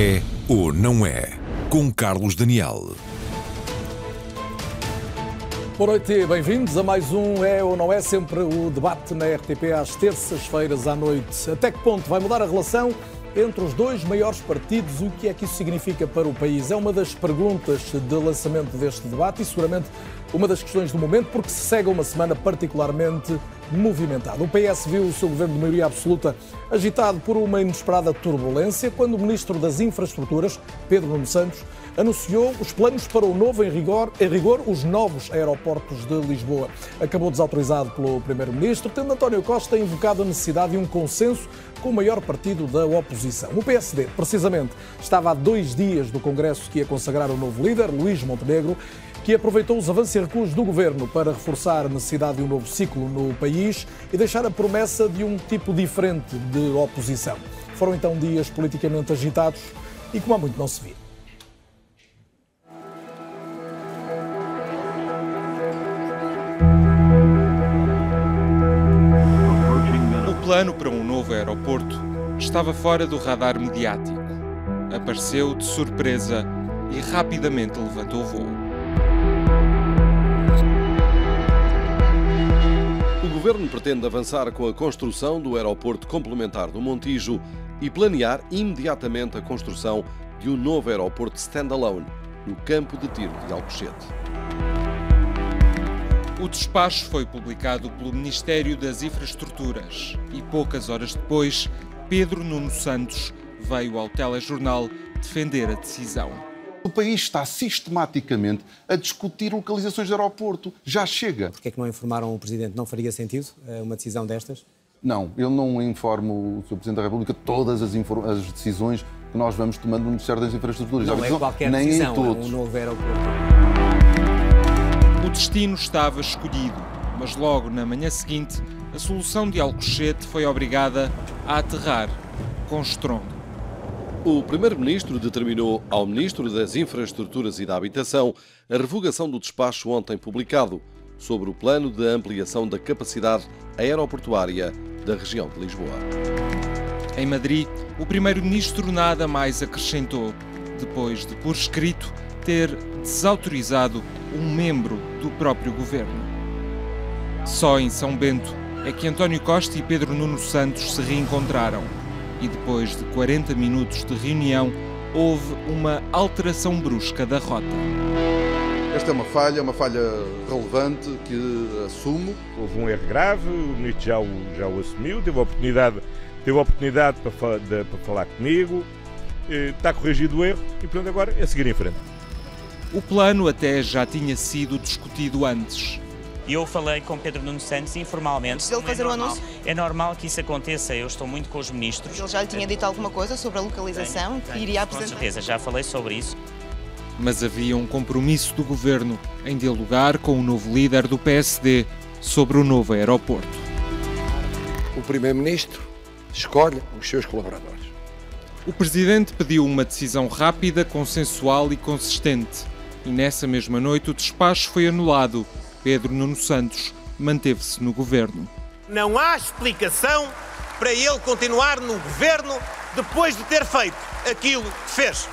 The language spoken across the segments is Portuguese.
É ou não é? Com Carlos Daniel. Boa noite bem-vindos a mais um É ou Não É, sempre o debate na RTP às terças-feiras à noite. Até que ponto vai mudar a relação entre os dois maiores partidos? O que é que isso significa para o país? É uma das perguntas de lançamento deste debate e seguramente uma das questões do momento, porque se segue uma semana particularmente movimentada. O PS viu o seu governo de maioria absoluta agitado por uma inesperada turbulência quando o ministro das Infraestruturas, Pedro Nuno Santos, anunciou os planos para o novo, em rigor, em rigor os novos aeroportos de Lisboa. Acabou desautorizado pelo Primeiro-Ministro, tendo António Costa invocado a necessidade de um consenso com o maior partido da oposição. O PSD, precisamente, estava há dois dias do Congresso que ia consagrar o novo líder, Luís Montenegro, que aproveitou os avanços e recuos do governo para reforçar a necessidade de um novo ciclo no país e deixar a promessa de um tipo diferente de oposição. Foram então dias politicamente agitados e como há muito não se via. O plano para um novo aeroporto estava fora do radar mediático. Apareceu de surpresa e rapidamente levantou voo. Governo pretende avançar com a construção do aeroporto complementar do Montijo e planear imediatamente a construção de um novo aeroporto standalone no campo de tiro de Alcochete. O despacho foi publicado pelo Ministério das Infraestruturas e poucas horas depois, Pedro Nuno Santos veio ao telejornal defender a decisão. O país está sistematicamente a discutir localizações de aeroporto. Já chega. Porquê é que não informaram o Presidente? Não faria sentido eh, uma decisão destas? Não, eu não informo o Sr. Presidente da República todas as, as, decisões que nós vamos tomando no Ministério das Infraestruturas. Não é qualquer Nem decisão, em todos. É um novo aeroporto. O destino estava escolhido, mas logo na manhã seguinte, a solução de Alcochete foi obrigada a aterrar com estrondo. O Primeiro-Ministro determinou ao Ministro das Infraestruturas e da Habitação a revogação do despacho ontem publicado sobre o plano de ampliação da capacidade aeroportuária da região de Lisboa. Em Madrid, o Primeiro-Ministro nada mais acrescentou, depois de, por escrito, ter desautorizado um membro do próprio governo. Só em São Bento é que António Costa e Pedro Nuno Santos se reencontraram e depois de 40 minutos de reunião, houve uma alteração brusca da rota. Esta é uma falha, uma falha relevante que assumo. Houve um erro grave, o ministro já o, já o assumiu, teve a oportunidade, teve a oportunidade para, de, para falar comigo, eh, está corrigido o erro e, portanto, agora é seguir em frente. O plano até já tinha sido discutido antes. Eu falei com Pedro Nuno Santos informalmente. Ele fazer é o anúncio? É normal que isso aconteça. Eu estou muito com os ministros. Ele já lhe tinha dito alguma coisa sobre a localização Tenho, que iria apresentar? Com certeza, já falei sobre isso. Mas havia um compromisso do governo em dialogar com o novo líder do PSD sobre o novo aeroporto. O primeiro-ministro escolhe os seus colaboradores. O presidente pediu uma decisão rápida, consensual e consistente. E nessa mesma noite o despacho foi anulado Pedro Nuno Santos manteve-se no governo. Não há explicação para ele continuar no governo depois de ter feito aquilo que fez.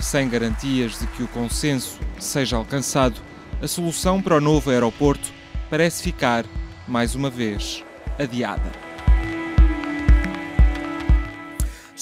Sem garantias de que o consenso seja alcançado, a solução para o novo aeroporto parece ficar, mais uma vez, adiada.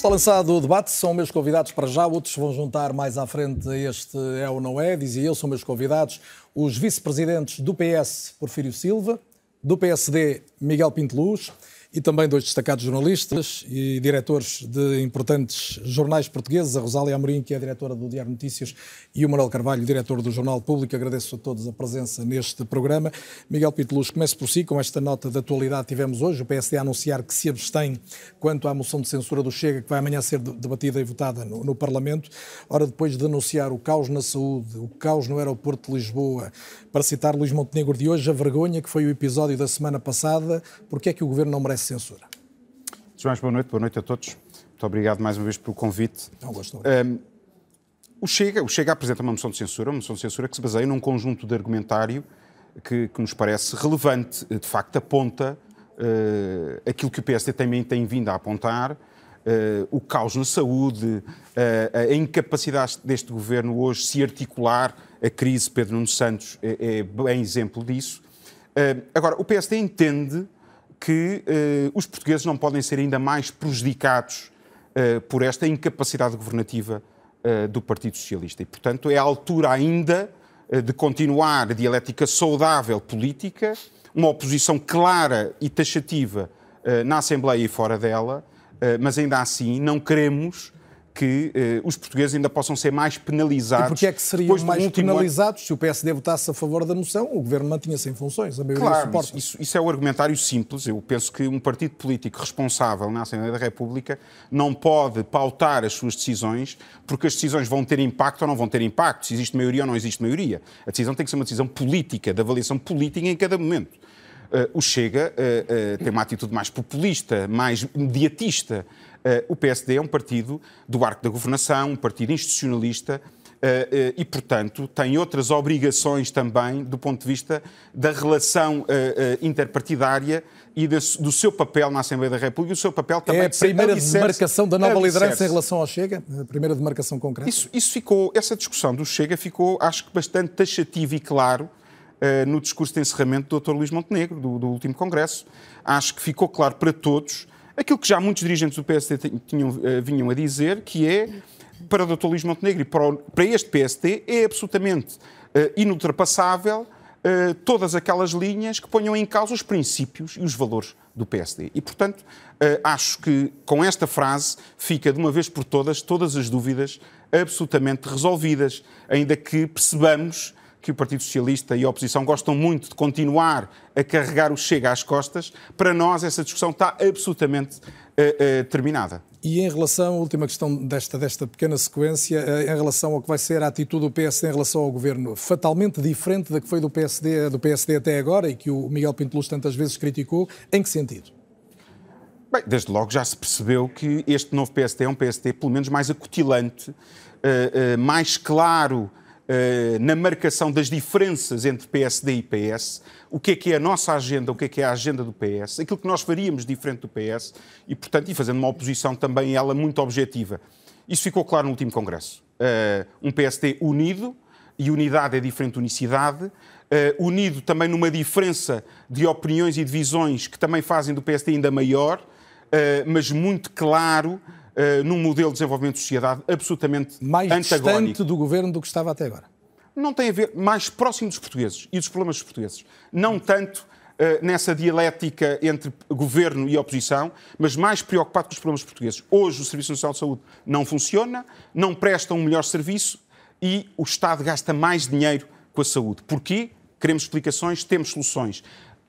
Está lançado o debate, são meus convidados para já, outros vão juntar mais à frente a este é ou não é, dizia eu, são meus convidados os vice-presidentes do PS, Porfírio Silva, do PSD, Miguel Pinteluz, e também dois destacados jornalistas e diretores de importantes jornais portugueses, a Rosália Amorim, que é a diretora do Diário Notícias, e o Manuel Carvalho, diretor do Jornal Público. Agradeço a todos a presença neste programa. Miguel Piteluz, comece por si, com esta nota de atualidade que tivemos hoje, o PSD a anunciar que se abstém quanto à moção de censura do Chega, que vai amanhã ser debatida e votada no, no Parlamento. Ora, depois de anunciar o caos na saúde, o caos no aeroporto de Lisboa, para citar Luís Montenegro de hoje, a vergonha que foi o episódio da semana passada, porque é que o Governo não merece censura? João, boa noite, boa noite a todos. Muito obrigado mais uma vez pelo convite. Não gosto. Um, o Chega, o Chega apresenta uma moção de censura, uma moção de censura que se baseia num conjunto de argumentário que, que nos parece relevante, de facto aponta uh, aquilo que o PSD também tem vindo a apontar, uh, o caos na saúde, uh, a incapacidade deste governo hoje se articular, a crise Pedro Nuno Santos é, é bem exemplo disso. Agora, o PSD entende que os portugueses não podem ser ainda mais prejudicados por esta incapacidade governativa do Partido Socialista. E, portanto, é a altura ainda de continuar a dialética saudável política, uma oposição clara e taxativa na Assembleia e fora dela, eh, mas ainda assim não queremos que uh, os portugueses ainda possam ser mais penalizados. E porquê é que seriam mais penalizados ano... se o PSD votasse a favor da moção? O governo mantinha-se em funções, a maioria claro, suporta. Isso, isso, é o argumentário simples. Eu penso que um partido político responsável na Assembleia da República não pode pautar as suas decisões porque as decisões vão ter impacto ou não vão ter impacto, se existe maioria ou não existe maioria. A decisão tem que ser uma decisão política, de avaliação política em cada momento. Uh, o Chega uh, uh, tem uma atitude mais populista, mais mediatista. O PSD é um partido do arco da governação, um partido institucionalista. e, portanto, tem outras obrigações também do ponto de vista da relação interpartidária e do seu papel na Assembleia da República e o seu papel também É a primeira demarcação da nova liderança em relação ao Chega? A primeira demarcação concreta? Isso, isso ficou, essa discussão do Chega ficou, acho que, bastante taxativa e claro eh, no discurso de encerramento do Dr. Luís Montenegro, do, do, último Congresso. Acho que ficou claro para todos aquilo que já muitos dirigentes do PSD tinham, uh, vinham a dizer, que é, para o Dr. Luís Montenegro e para, o, para este PSD, é absolutamente uh, inultrapassável todas aquelas linhas que ponham em causa os princípios e os valores do PSD. E, portanto, acho que com esta frase fica de uma vez por todas todas as dúvidas absolutamente resolvidas, ainda que percebamos que o Partido Socialista e a oposição gostam muito de continuar a carregar o Chega às costas, para nós essa discussão está absolutamente uh, uh, terminada. E em relação, a última questão desta, desta pequena sequência, uh, em relação ao que vai ser a atitude do PSD em relação ao governo, fatalmente diferente da que foi do PSD, do PSD até agora e que o Miguel Pinto Luz tantas vezes criticou, em que sentido? Bem, desde logo já se percebeu que este novo PSD é um PSD pelo menos mais acutilante, mais claro eh, na marcação das diferenças entre PSD e PS, o que é que é a nossa agenda, o que é que é a agenda do PS, aquilo que nós faríamos diferente do PS e, portanto, e fazendo uma oposição também ela muito objetiva. Isso ficou claro no último Congresso. Uh, um PSD unido, e unidade é diferente de unicidade, uh, unido também numa diferença de opiniões e de visões que também fazem do PSD ainda maior, mas muito claro uh, num modelo de desenvolvimento de sociedade absolutamente mais antagónico. Mais distante do governo do que estava até agora. Não tem a ver, mais próximo dos portugueses e dos problemas dos portugueses. Não tanto uh, nessa dialética entre governo e oposição, mas mais preocupado com os problemas portugueses. Hoje o Serviço Nacional de Saúde não funciona, não presta um melhor serviço e o Estado gasta mais dinheiro com a saúde. Porquê? Queremos explicações, temos soluções.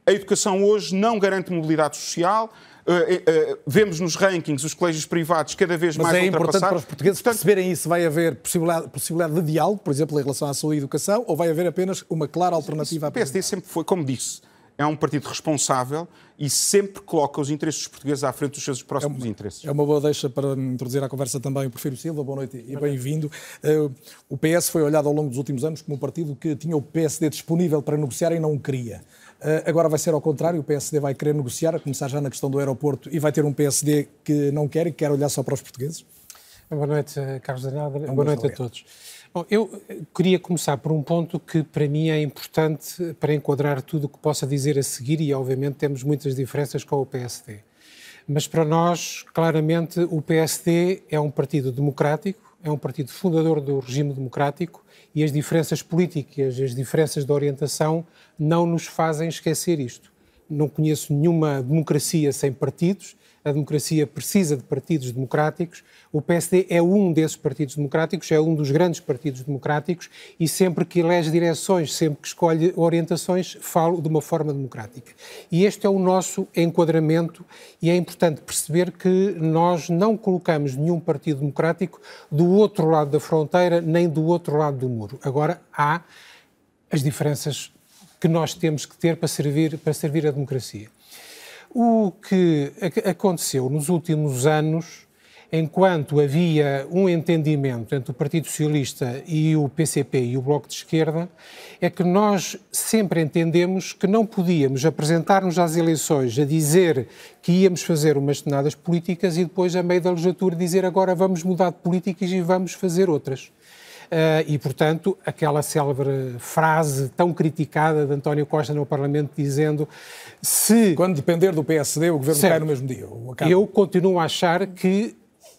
A educação hoje não garante mobilidade social, Uh, uh, vemos nos rankings os colégios privados cada vez Mas mais é importante para os portugueses Portanto, perceberem isso. Vai haver possibilidade, possibilidade de diálogo, por exemplo, em relação à saúde e educação, ou vai haver apenas uma clara alternativa? O PSD sempre foi, como disse, é um partido responsável e sempre coloca os interesses dos portugueses à frente dos seus próximos é uma, interesses. É uma boa deixa para introduzir à conversa também o Porfírio Silva. Boa noite e bem-vindo. Uh, o PS foi olhado ao longo dos últimos anos como um partido que tinha o PSD disponível para negociar e não o queria. Eh, agora vai ser ao contrário, o PSD vai querer negociar, a começar já na questão do aeroporto, e vai ter um PSD que não quer e que quer olhar só para os portugueses? Boa noite, Carlos Daniel. Boa noite a todos. Bom, eu queria começar por um ponto que para mim é importante para enquadrar tudo o que possa dizer a seguir, e obviamente temos muitas diferenças com o PSD. Mas para nós, claramente, o PSD é um partido democrático, é um partido fundador do regime democrático e as diferenças políticas, as diferenças de orientação não nos fazem esquecer isto. Não conheço nenhuma democracia sem partidos, a democracia precisa de partidos democráticos. O PSD é um desses partidos democráticos, é um dos grandes partidos democráticos e sempre que elege direções, sempre que escolhe orientações, falo de uma forma democrática. E este é o nosso enquadramento e é importante perceber que nós não colocamos nenhum partido democrático do outro lado da fronteira nem do outro lado do muro. Agora há as diferenças que nós temos que ter para servir, para servir a democracia. O que aconteceu nos últimos anos enquanto havia um entendimento entre o Partido Socialista e o PCP e o Bloco de Esquerda, é que nós sempre entendemos que não podíamos apresentar-nos às eleições a dizer que íamos fazer umas determinadas políticas e depois, a meio da legislatura, dizer agora vamos mudar de políticas e vamos fazer outras. Uh, e, portanto, aquela célebre frase tão criticada de António Costa no Parlamento dizendo se... Quando depender do PSD, o governo certo. cai no mesmo dia. Eu continuo a achar que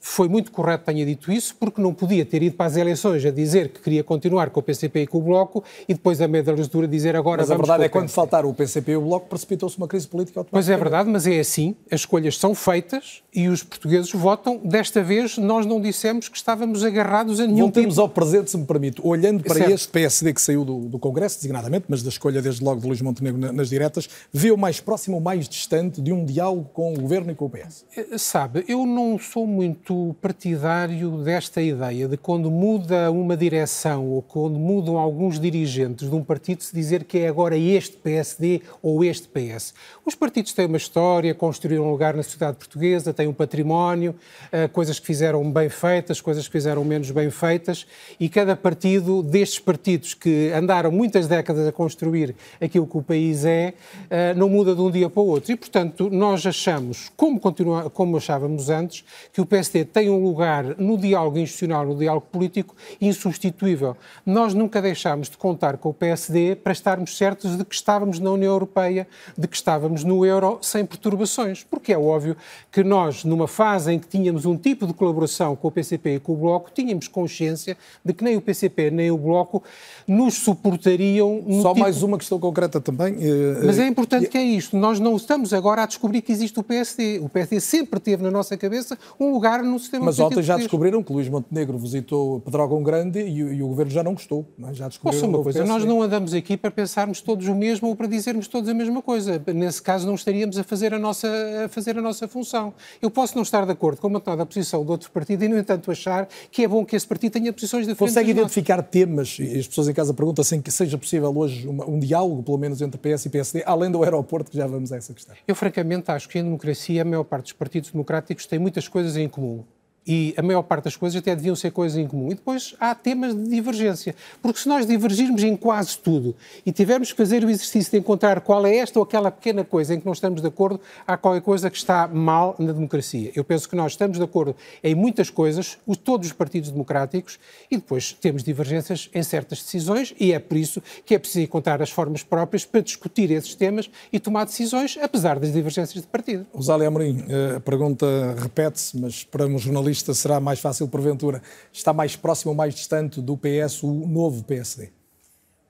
foi muito correto que tenha dito isso, porque não podia ter ido para as eleições a dizer que queria continuar com o PCP e com o Bloco e depois, a meio da legislatura, dizer agora Mas a verdade é que quando faltaram o PCP e o Bloco, precipitou-se uma crise política automática. Pois é verdade, mas é assim, as escolhas são feitas e os portugueses votam. Desta vez, nós não dissemos que estávamos agarrados a nenhum Voltemos tipo... ao presente, se me permite. Olhando para certo. este PSD que saiu do, do, Congresso, designadamente, mas da escolha desde logo de Luís Montenegro nas diretas, vê o mais próximo ou mais distante de um diálogo com o Governo e com o PS? Eh, sabe, eu não sou muito partidário desta ideia de quando muda uma direção ou quando mudam alguns dirigentes de um partido se dizer que é agora este PSD ou este PS. Os partidos têm uma história, construíram um lugar na sociedade portuguesa, têm um património, eh, coisas que fizeram bem feitas, coisas que fizeram menos bem feitas e cada partido destes partidos que andaram muitas décadas a construir aquilo que o país é, eh, não muda de um dia para o outro. E, portanto, nós achamos, como, continua, como achávamos antes, que o PSD tem um lugar no diálogo institucional, no diálogo político, insubstituível. Nós nunca deixámos de contar com o PSD para estarmos certos de que estávamos na União Europeia, de que estávamos no euro sem perturbações. Porque é óbvio que nós, numa fase em que tínhamos um tipo de colaboração com o PCP e com o Bloco, tínhamos consciência de que nem o PCP nem o Bloco nos suportariam. Só tipo... mais uma questão concreta também. Eh, Mas é importante que é isto. Nós não estamos agora a descobrir que existe o PSD. O PSD sempre teve na nossa cabeça um lugar no sistema Mas ontem já descobriram que Luís Montenegro visitou Pedrógão Grande e, e, o governo já não gostou. Não é? Já descobriram uma coisa, nós não andamos aqui para pensarmos todos o mesmo ou para dizermos todos a mesma coisa. Nesse caso, não estaríamos a fazer a nossa, a fazer a nossa função. Eu posso não estar de acordo com uma determinada posição de outro partido e, no entanto, achar que é bom que esse partido tenha posições diferentes. Consegue identificar temas, e as pessoas em casa perguntam sem que seja possível hoje uma, um diálogo, pelo menos entre PS e PSD, além do aeroporto, que já vamos a essa questão? Eu, francamente, acho que em democracia a maior parte dos partidos democráticos tem muitas coisas em comum e a maior parte das coisas até deviam ser coisas em comum. E depois há temas de divergência. Porque se nós divergirmos em quase tudo e tivermos que fazer o exercício de encontrar qual é esta ou aquela pequena coisa em que não estamos de acordo, há qualquer coisa que está mal na democracia. Eu penso que nós estamos de acordo em muitas coisas, todos os partidos democráticos, e depois temos divergências em certas decisões, e é por isso que é preciso encontrar as formas próprias para discutir esses temas e tomar decisões, apesar das divergências de partido. Rosália Amorim, eh, a pergunta repete-se, mas para um jornalista isto será mais fácil, porventura, está mais próximo ou mais distante do PS, o novo PSD?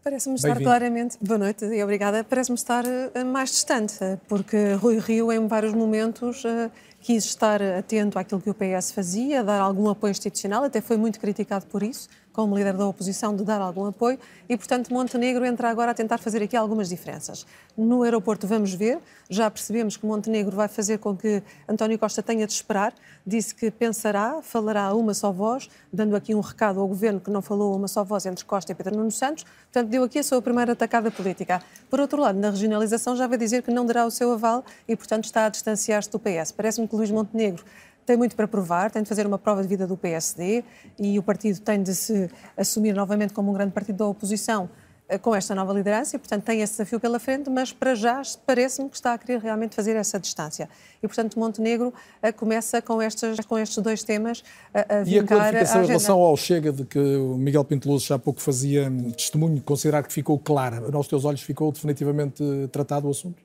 Parece-me estar claramente. Boa noite e obrigada. Parece-me estar eh, mais distante, porque Rui Rio, em vários momentos, eh, quis estar atento àquilo que o PS fazia, dar algum apoio institucional, até foi muito criticado por isso como líder da oposição, de dar algum apoio e, portanto, Montenegro entra agora a tentar fazer aqui algumas diferenças. No aeroporto vamos ver, já percebemos que Montenegro vai fazer com que António Costa tenha de esperar, disse que pensará, falará a uma só voz, dando aqui um recado ao governo que não falou a uma só voz entre Costa e Pedro Nuno Santos, portanto, deu aqui a sua primeira atacada política. Por outro lado, na regionalização já vai dizer que não dará o seu aval e, portanto, está a distanciar-se do PS. Parece-me que Luís Montenegro tem muito para provar, tem de fazer uma prova de vida do PSD e o partido tem de se assumir novamente como um grande partido da oposição eh, com esta nova liderança e, portanto, tem esse desafio pela frente, mas para já parece-me que está a querer realmente fazer essa distância. E, portanto, Montenegro uh, começa com, estas, com estes dois temas a, a E a clarificação a em relação ao Chega, de que o Miguel Pinteloso já há pouco fazia testemunho, considerar que ficou clara, aos teus olhos ficou definitivamente tratado o assunto?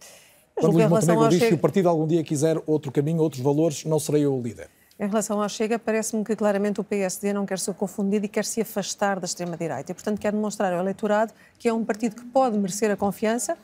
Quando Luís Montenegro diz que o partido algum dia quiser outro caminho, outros valores, não serei eu o líder. Em relação ao Chega, parece-me que claramente o PSD não quer ser confundido e quer se afastar da extrema-direita. E, portanto, quer demonstrar ao eleitorado que é um partido que pode merecer a confiança,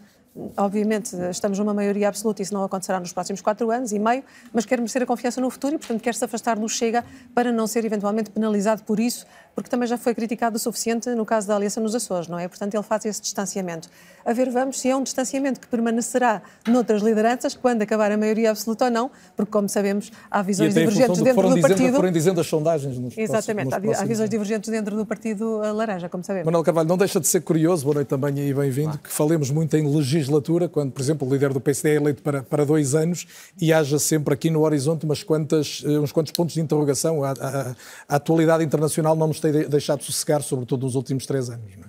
obviamente estamos numa maioria absoluta e isso não acontecerá nos próximos quatro anos e meio, mas quer merecer a confiança no futuro e, portanto, quer se afastar do Chega para não ser eventualmente penalizado por isso, porque também já foi criticado o suficiente no caso da aliança nos Açores, não é? Portanto, ele faz esse distanciamento. A ver, vamos se é um distanciamento que permanecerá noutras lideranças, quando acabar a maioria absoluta ou não, porque, como sabemos, há visões divergentes dentro do dizendo, partido. Foram dizendo as sondagens nos Exatamente, próximos, há, há visões divergentes dentro do partido Laranja, como sabemos. Manuel Carvalho, não deixa de ser curioso, boa noite também e bem-vindo, que falemos muito em legislação legislatura, quando, por exemplo, o líder do PSD é eleito para, para dois anos e haja sempre aqui no horizonte umas quantas, eh, uns quantos pontos de interrogação. A, a, a atualidade internacional não nos tem deixado sossegar, sobretudo nos últimos três anos. É?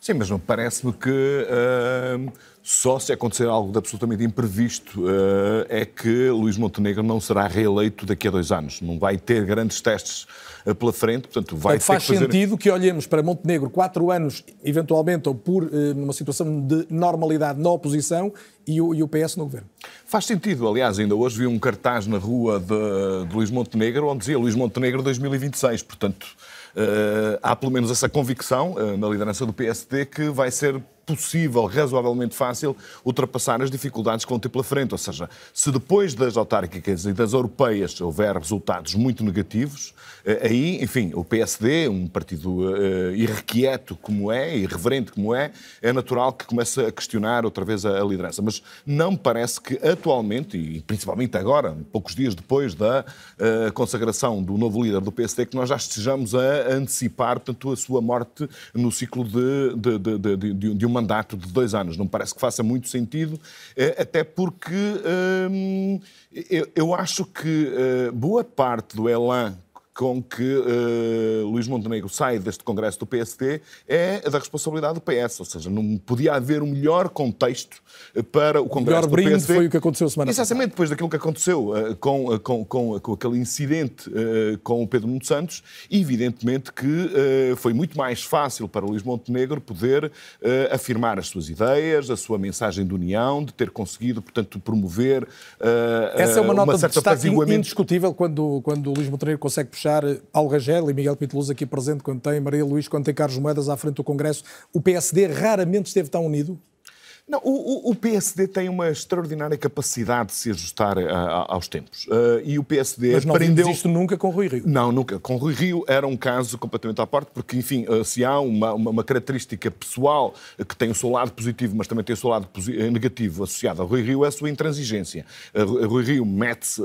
Sim, mas parece-me que uh, só se acontecer algo de absolutamente imprevisto uh, é que Luís Montenegro não será reeleito daqui a dois anos. Não vai ter grandes testes pela frente, portanto vai portanto, faz fazer... sentido que olhemos para Montenegro quatro anos, eventualmente, ou por numa situação de normalidade na oposição e o, e o, PS no governo. Faz sentido. Aliás, ainda hoje vi um cartaz na rua de, de Luís Montenegro onde dizia Luís Montenegro 2026. Portanto, uh, há pelo menos essa convicção uh, na liderança do PSD que vai ser possível, razoavelmente fácil, ultrapassar as dificuldades que vão ter pela frente. Ou seja, se depois das autárquicas e das europeias houver resultados muito negativos, eh, aí, enfim, o PSD, um partido uh, irrequieto como é, irreverente como é, é natural que comece a questionar outra vez a, a liderança. Mas não me parece que atualmente, e principalmente agora, poucos dias depois da uh, consagração do novo líder do PSD, que nós já estejamos a antecipar, portanto, a sua morte no ciclo de, de, de, de, de uma mandato de dois anos. Não parece que faça muito sentido, eh, até porque hum, eu, acho que eh, boa parte do elan com que uh, Luís Montenegro sai deste Congresso do PSD é da responsabilidade do PS. Ou seja, não podia haver um melhor contexto para o Congresso o melhor do PSD. foi o que aconteceu semana Exatamente, depois daquilo que aconteceu uh, com, uh, com, com, com, aquele incidente com o Pedro Nuno Santos, evidentemente que foi muito mais fácil para Luís Montenegro poder afirmar as suas ideias, a sua mensagem de união, de ter conseguido, portanto, promover Essa é uma nota uma certa de destaque indiscutível quando, quando o Luís Montenegro consegue puxar deixar Paulo Rangel e Miguel Piteluz aqui presente quando tem Maria Luís, quando tem Carlos Moedas à frente do Congresso. O PSD raramente esteve tão unido? Não, o, o, PSD tem uma extraordinária capacidade de se ajustar a, a, aos tempos. Uh, e o PSD Mas não aprendeu... isto nunca com Rui Rio? Não, nunca. Com Rui Rio era um caso completamente à parte, porque, enfim, uh, se há uma, uma, uma, característica pessoal que tem o seu lado positivo, mas também tem o seu lado eh, negativo associado a Rui Rio, é a sua intransigência. Uh, Rui Rio mete,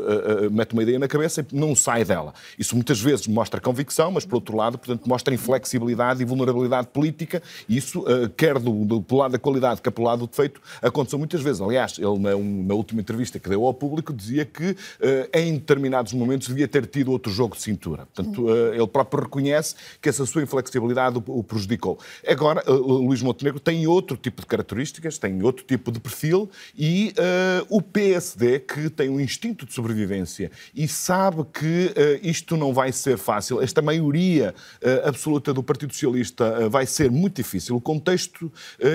mete uma ideia na cabeça e não sai dela. Isso muitas vezes mostra convicção, mas, por outro lado, portanto, mostra inflexibilidade e vulnerabilidade política. E isso, quer do, do, do lado da qualidade, quer pelo lado do defeito, aconteceu muitas vezes. Aliás, ele, na, na última entrevista que deu ao público, dizia que uh, em determinados momentos devia ter tido outro jogo de cintura. Portanto, uh, ele próprio reconhece que essa sua inflexibilidade o, o prejudicou. Agora, uh, Luís Montenegro tem outro tipo de características, tem outro tipo de perfil e o PSD, que tem um instinto de sobrevivência e sabe que isto não vai ser fácil, esta maioria absoluta do Partido Socialista vai ser muito difícil. O contexto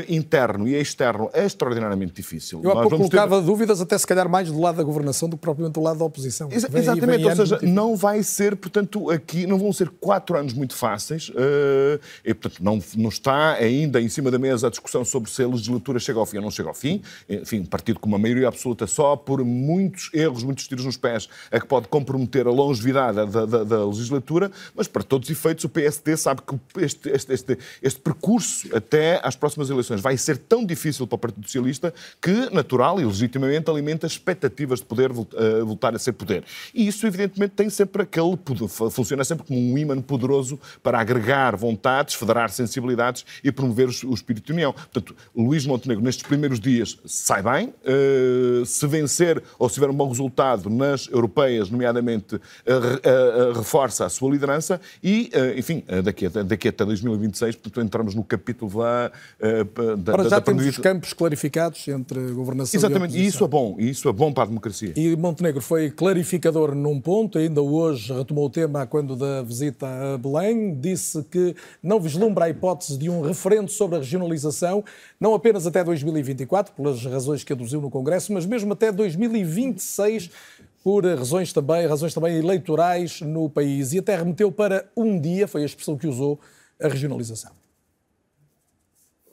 interno e externo é extraordinariamente difícil. Eu há pouco colocava ter... dúvidas, até se calhar mais do lado da governação do que propriamente do lado da oposição. Ex vem, exatamente, ou seja, não vai ser, portanto, aqui não vão ser quatro anos muito fáceis uh, e, portanto, não, não está ainda em cima da mesa a discussão sobre se a legislatura chega ao fim ou não chega ao fim. Enfim, um partido com uma maioria absoluta só por muitos erros, muitos tiros nos pés, é que pode comprometer a longevidade da, da, da legislatura, mas para todos os efeitos o PSD sabe que este, este, este, este percurso até às próximas eleições vai ser tão difícil para Partido Socialista que, natural e legitimamente, alimenta expectativas de poder uh, voltar a ser poder. E isso, evidentemente, tem sempre aquele. funciona sempre como um ímã poderoso para agregar vontades, federar sensibilidades e promover o, espírito de união. Portanto, Luís Montenegro, nestes primeiros dias, sai bem. Uh, se vencer ou se tiver um bom resultado nas europeias, nomeadamente, uh, reforça a sua liderança e, enfim, daqui, a, daqui até 2026, portanto, entramos no capítulo lá da, Ora, já da temos os campos clarificados clarificados entre governação Exatamente, e e isso é bom, e isso é bom para a democracia. E Montenegro foi clarificador num ponto, ainda hoje retomou o tema quando da visita a Belém, disse que não vislumbra a hipótese de um referendo sobre a regionalização, não apenas até 2024, pelas razões que aduziu no Congresso, mas mesmo até 2026, por razões também, razões também eleitorais no país. E até remeteu para um dia, foi a expressão que usou, a regionalização.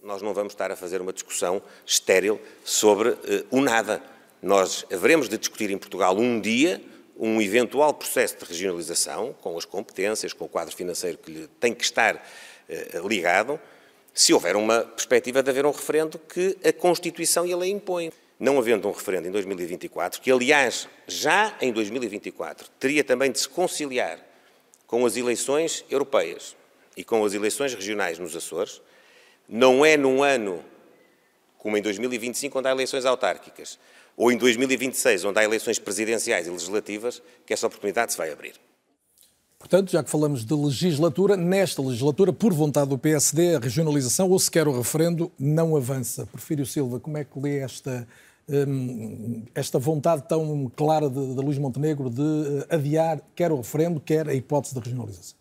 Nós não vamos estar a fazer uma discussão estéril sobre uh, o nada. Nós haveremos de discutir em Portugal um dia um eventual processo de regionalização, com as competências, com o quadro financeiro que lhe tem que estar uh, ligado, se houver uma perspectiva de haver um referendo que a Constituição e a lei impõem. Não havendo um referendo em 2024, que aliás já em 2024 teria também de se conciliar com as eleições europeias e com as eleições regionais nos Açores, não é num ano como em 2025, onde há eleições autárquicas, ou em 2026, onde há eleições presidenciais e legislativas, que essa oportunidade se vai abrir. Portanto, já que falamos de legislatura, nesta legislatura, por vontade do PSD, a regionalização ou sequer o referendo não avança. Porfírio Silva, como é que lê esta, hum, esta vontade tão clara de, de Luís Montenegro de eh, adiar quer o referendo, quer a hipótese da regionalização?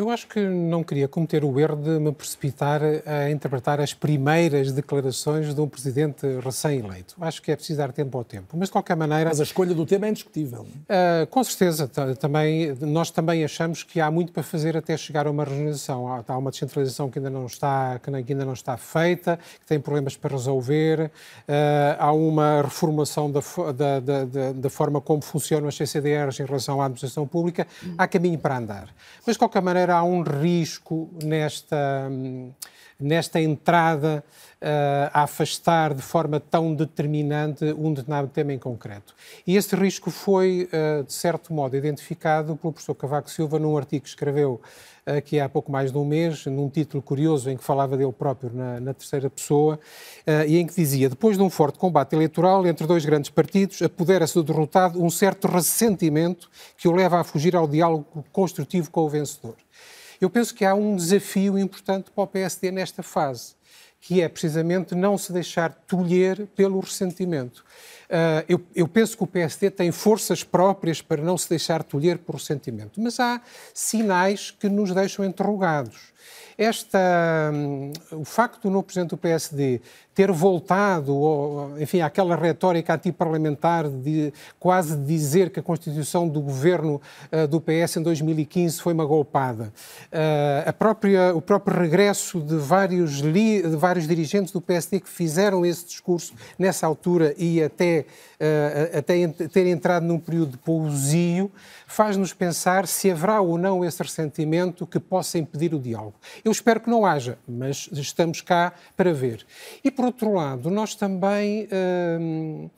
Eu acho que não queria cometer o erro de me precipitar a interpretar as primeiras declarações de um presidente recém-eleito. Acho que é preciso dar tempo ao tempo. Mas, de qualquer maneira... Mas a escolha do tema é indiscutível. Uh, com certeza. Também, nós também achamos que há muito para fazer até chegar a uma regionalização. Há, há uma descentralização que ainda não está, que ainda não está feita, que tem problemas para resolver. Uh, há uma reformulação da, da, da, da, forma como funcionam as CCDRs em relação à administração pública. Há caminho para andar. Mas, de qualquer maneira, há um risco nesta, nesta entrada uh, a afastar de forma tão determinante um determinado tema em concreto. E esse risco foi, uh, de certo modo, identificado pelo professor Cavaco Silva num artigo que escreveu aqui há pouco mais de um mês, num título curioso em que falava dele próprio na, na terceira pessoa, uh, e em que dizia: depois de um forte combate eleitoral entre dois grandes partidos, apodera-se do derrotado um certo ressentimento que o leva a fugir ao diálogo construtivo com o vencedor. Eu penso que há um desafio importante para o PSD nesta fase, que é precisamente não se deixar tolher pelo ressentimento. Uh, eu, eu, penso que o PSD tem forças próprias para não se deixar tolher por ressentimento, mas há sinais que nos deixam interrogados. Esta, um, o facto do novo Presidente do PSD ter voltado, ou, enfim, àquela retórica antiparlamentar de quase dizer que a constituição do governo uh, do PS em 2015 foi uma golpada. Uh, a própria, o próprio regresso de vários, li, de vários dirigentes do PSD que fizeram esse discurso nessa altura e até, uh, até ter entrado num período de pousio, faz-nos pensar se haverá ou não esse ressentimento que possa impedir o diálogo. Eu espero que não haja, mas estamos cá para ver. E, por outro lado, nós também hum,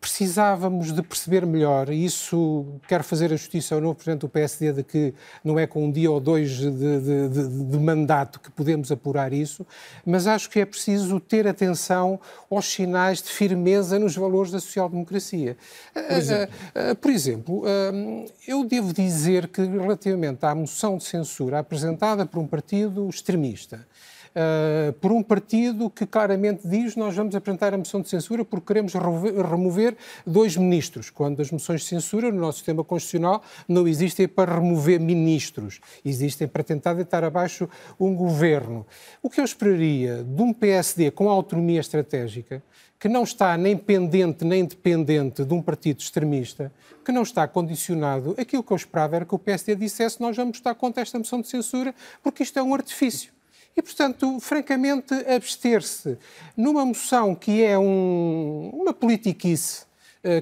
precisávamos de perceber melhor, e isso quero fazer a justiça ao novo Presidente do PSD, de que não é com um dia ou dois de, de, de, de, mandato que podemos apurar isso, mas acho que é preciso ter atenção aos sinais de firmeza nos valores da social-democracia. Por exemplo, Por exemplo hum, eu devo dizer que, relativamente à moção de censura apresentada por um partido extremista, uh, por um partido que claramente diz nós vamos apresentar a moção de censura porque queremos remover dois ministros, quando as moções de censura no nosso sistema constitucional não existem para remover ministros, existem para tentar deitar abaixo um governo. O que eu esperaria de um PSD com autonomia estratégica, que não está nem pendente nem dependente de um partido extremista, que não está condicionado, aquilo que eu esperava era que o PSD dissesse nós vamos estar contra esta moção de censura porque isto é um artifício. E, portanto, francamente, abster-se numa moção que é um, uma politiquice,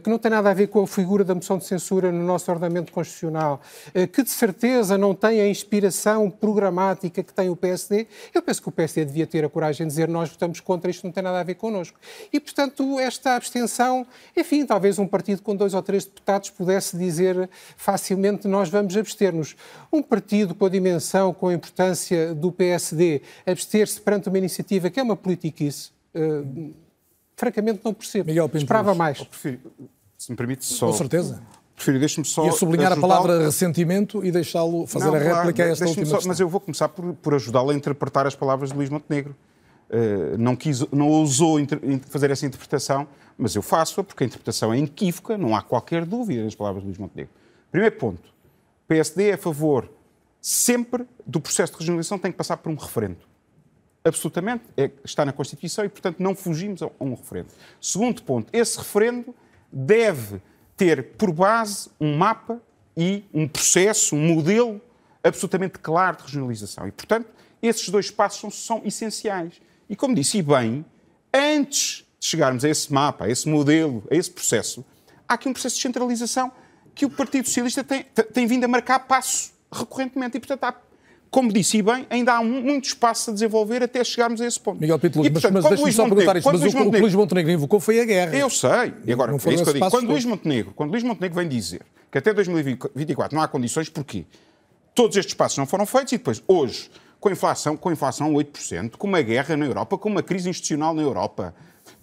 que não tem nada a ver com a figura da moção de censura no nosso ordenamento constitucional, eh, que de certeza não tem a inspiração programática que tem o PSD, eu penso que o PSD devia ter a coragem de dizer nós votamos contra isto, não tem nada a ver connosco. E, portanto, esta abstenção, enfim, talvez um partido com dois ou três deputados pudesse dizer facilmente nós vamos abster-nos. Um partido com a dimensão, com a importância do PSD, abster-se perante uma iniciativa que é uma politiquice, uh, francamente não percebo. Miguel Pinto Esperava mais. Prefiro, se me permite só... Com certeza. Prefiro, deixe-me só... E sublinhar a palavra ressentimento e deixá-lo fazer não, a réplica claro, a esta última só, Mas eu vou começar por, por ajudá-lo a interpretar as palavras de Luís Montenegro. Uh, não, quis, não ousou fazer essa interpretação, mas eu faço-a porque a interpretação é inequívoca, não há qualquer dúvida nas palavras de Luís Montenegro. Primeiro ponto, o PSD é a favor sempre do processo de regionalização tem que passar por um referendo absolutamente, é, está na Constituição e, portanto, não fugimos a um referendo. Segundo ponto, esse referendo deve ter por base um mapa e um processo, um modelo absolutamente claro de regionalização. E, portanto, esses dois passos são, são essenciais. E, como disse, e bem, antes de chegarmos a esse mapa, a esse modelo, a esse processo, há aqui um processo de centralização que o Partido Socialista tem, tem vindo a marcar passo recorrentemente. E, portanto, há como disse e bem, ainda há muito espaço a desenvolver até chegarmos a esse ponto. Miguel Pito mas, mas deixa-me só perguntar isto, mas Luís o que Luís Montenegro invocou foi a guerra. Eu sei, e agora, não é isso que eu digo. Quando Luís, Montenegro, quando Luís Montenegro vem dizer que até 2024 não há condições, porquê? Todos estes passos não foram feitos e depois, hoje, com a inflação, com a inflação a 8%, com uma guerra na Europa, com uma crise institucional na Europa,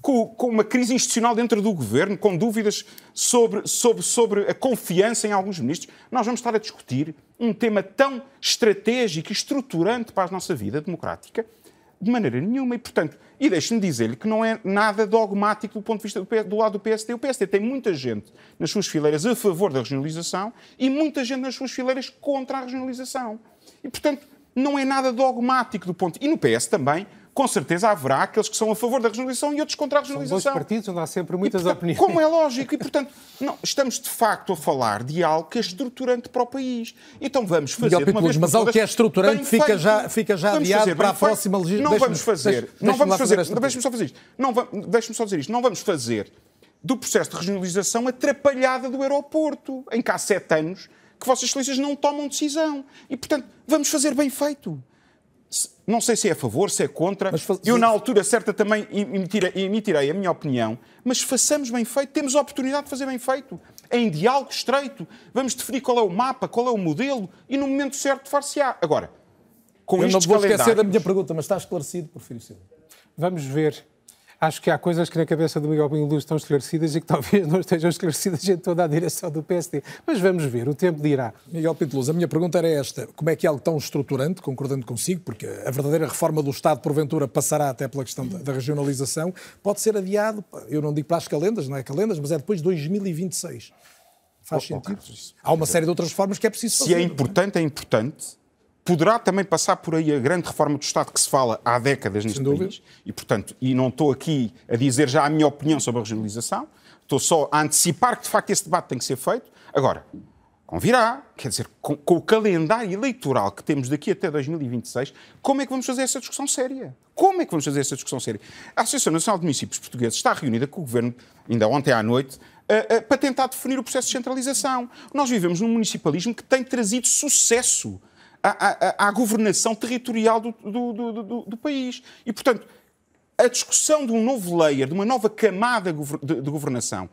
com, com uma crise institucional dentro do governo, com dúvidas sobre, sobre, sobre a confiança em alguns ministros, nós vamos estar a discutir um tema tão estratégico e estruturante para a nossa vida democrática de maneira nenhuma. E, portanto, e deixe-me dizer-lhe que não é nada dogmático do ponto de vista do, do, lado do PSD. O PSD tem muita gente nas suas fileiras a favor da regionalização e muita gente nas suas fileiras contra a regionalização. E, portanto, não é nada dogmático do ponto. E no PS também, com certeza haverá aqueles que são a favor da regionalização e outros contra a regionalização. São dois partidos onde há sempre muitas e, portanto, opiniões. Como é lógico. E, portanto, não, estamos de facto a falar de algo que é estruturante para o país. Então vamos fazer Miguel uma vez mas algo que é estruturante fica já, fica já adiado para a próxima legislação. Não vamos fazer. Não vamos fazer. Deixe-me só fazer isto. Não, deixe-me só dizer isto. Não vamos fazer do processo de regionalização atrapalhada do aeroporto, em que há sete anos que Vossas Excelências não tomam decisão. E, portanto, vamos fazer bem feito. Não sei se é a favor, se é contra. Mas, Eu, na altura certa, também emitirei, emitirei a minha opinião, mas façamos bem feito. Temos a oportunidade de fazer bem feito. Em diálogo estreito. Vamos definir qual é o mapa, qual é o modelo e, no momento certo, far-se-á. Agora, com Eu não vou esquecer da minha pergunta, mas está esclarecido, Porfírio Silva. Vamos ver acho que há coisas que na cabeça do Miguel Pinho Luz estão esclarecidas e que talvez não estejam esclarecidas em toda a direção do PSD. Mas vamos ver, o tempo dirá. Miguel Pinto Luz, a minha pergunta era esta. Como é que é algo tão estruturante, concordando consigo, porque a verdadeira reforma do Estado, porventura, passará até pela questão da, da regionalização, pode ser adiado, eu não digo para as calendas, não é calendas, mas é depois de 2026. Faz oh, sentido? Oh, Há uma série de outras reformas que é preciso fazer. Se é, é? importante, é importante poderá também passar por aí a grande reforma do Estado que se fala há décadas neste país. E, portanto, e não estou aqui a dizer já a minha opinião sobre a regionalização, estou só a antecipar que, de facto, esse debate tem que ser feito. Agora, convirá, quer dizer, com, com, o calendário eleitoral que temos daqui até 2026, como é que vamos fazer essa discussão séria? Como é que vamos fazer essa discussão séria? A Associação Nacional de Municípios Portugueses está reunida com o Governo, ainda ontem à noite, uh, uh, para tentar definir o processo de centralização. Nós vivemos num municipalismo que tem trazido sucesso à, à, à governação territorial do, do, do, do, país. E, portanto, a discussão de um novo layer, de uma nova camada de, governação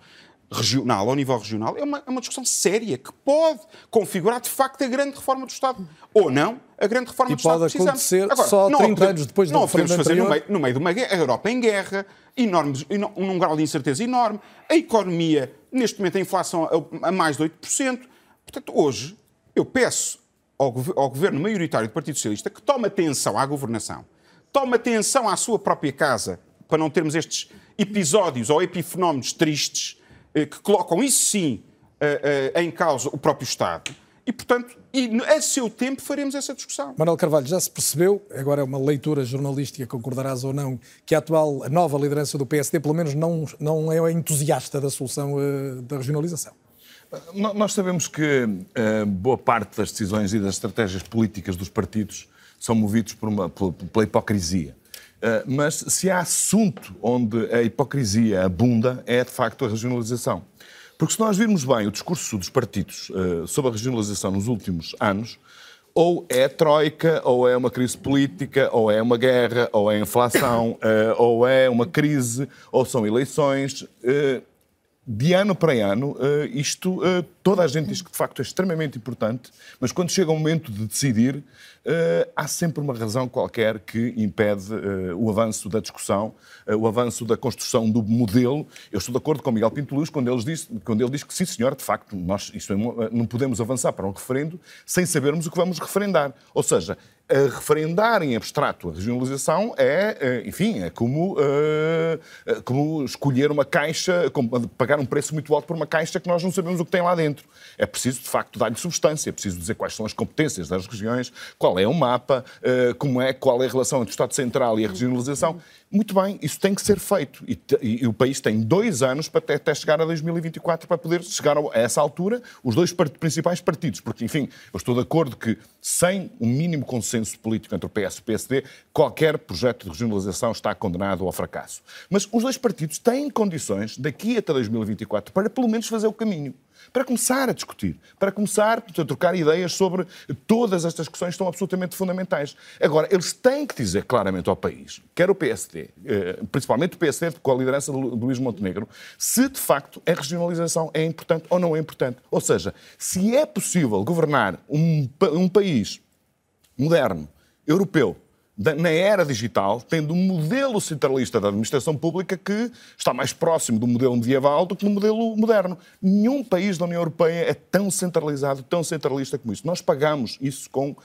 regional, ao nível regional, é uma, é uma, discussão séria que pode configurar, de facto, a grande reforma do Estado. Ou não, a grande reforma e do Estado pode acontecer Agora, só 30 podemos, anos depois da Não podemos fazer no meio, no meio, de uma guerra, a Europa em guerra, enormes, num grau de incerteza enorme, a economia, neste momento, a inflação a, a mais de 8%. Portanto, hoje, eu peço ao, ao governo maioritário do Partido Socialista que tome atenção à governação, tome atenção à sua própria casa, para não termos estes episódios ou epifenómenos tristes eh, que colocam isso sim eh, eh, em causa o próprio Estado. E, portanto, e a seu tempo faremos essa discussão. Manuel Carvalho, já se percebeu, agora é uma leitura jornalística, concordarás ou não, que a atual, a nova liderança do PSD, pelo menos, não, não é entusiasta da solução uh, da regionalização? Nós sabemos que uh, boa parte das decisões e das estratégias políticas dos partidos são movidos por uma, pela hipocrisia. Uh, mas se há assunto onde a hipocrisia abunda, é de facto a regionalização. Porque se nós virmos bem o discurso dos partidos uh, sobre a regionalização nos últimos anos, ou é troika, ou é uma crise política, ou é uma guerra, ou é inflação, ou é uma crise, ou são eleições de ano para ano, eh, isto, eh, toda a gente diz que de facto é extremamente importante, mas quando chega o momento de decidir, eh, há sempre uma razão qualquer que impede o avanço da discussão, o avanço da construção do modelo. Eu estou de acordo com Miguel Pinto Luz quando ele diz, quando ele diz que, sim, senhor, de facto, nós isto é, não podemos avançar para um referendo sem sabermos o que vamos referendar. Ou seja, a referendar em abstrato a regionalização é, eh, enfim, é como, uh, como escolher uma caixa, como pagar um preço muito alto por uma caixa que nós não sabemos o que tem lá dentro. É preciso, de facto, dar-lhe substância, é preciso dizer quais são as competências das regiões, qual é o mapa, como é, qual é a relação entre o Estado Central e a regionalização. Muito bem, isso tem que ser feito. E, e, e o país tem dois anos para até, até, chegar a 2024 para poder chegar a essa altura os dois part principais partidos. Porque, enfim, eu estou de acordo que sem um mínimo consenso político entre o PS e o PSD, qualquer projeto de regionalização está condenado ao fracasso. Mas os dois partidos têm condições, daqui até 2024, para pelo menos fazer o caminho para começar a discutir, para começar a trocar ideias sobre todas estas questões que são absolutamente fundamentais. Agora, eles têm que dizer claramente ao país, quer o PSD, eh, principalmente o PSD com a liderança de Luís Montenegro, se de facto a regionalização é importante ou não é importante. Ou seja, se é possível governar um, um país moderno, europeu na era digital, tendo um modelo centralista da administração pública que está mais próximo do modelo medieval do que do modelo moderno. Nenhum país da União Europeia é tão centralizado, tão centralista como isso. Nós pagamos isso com uh,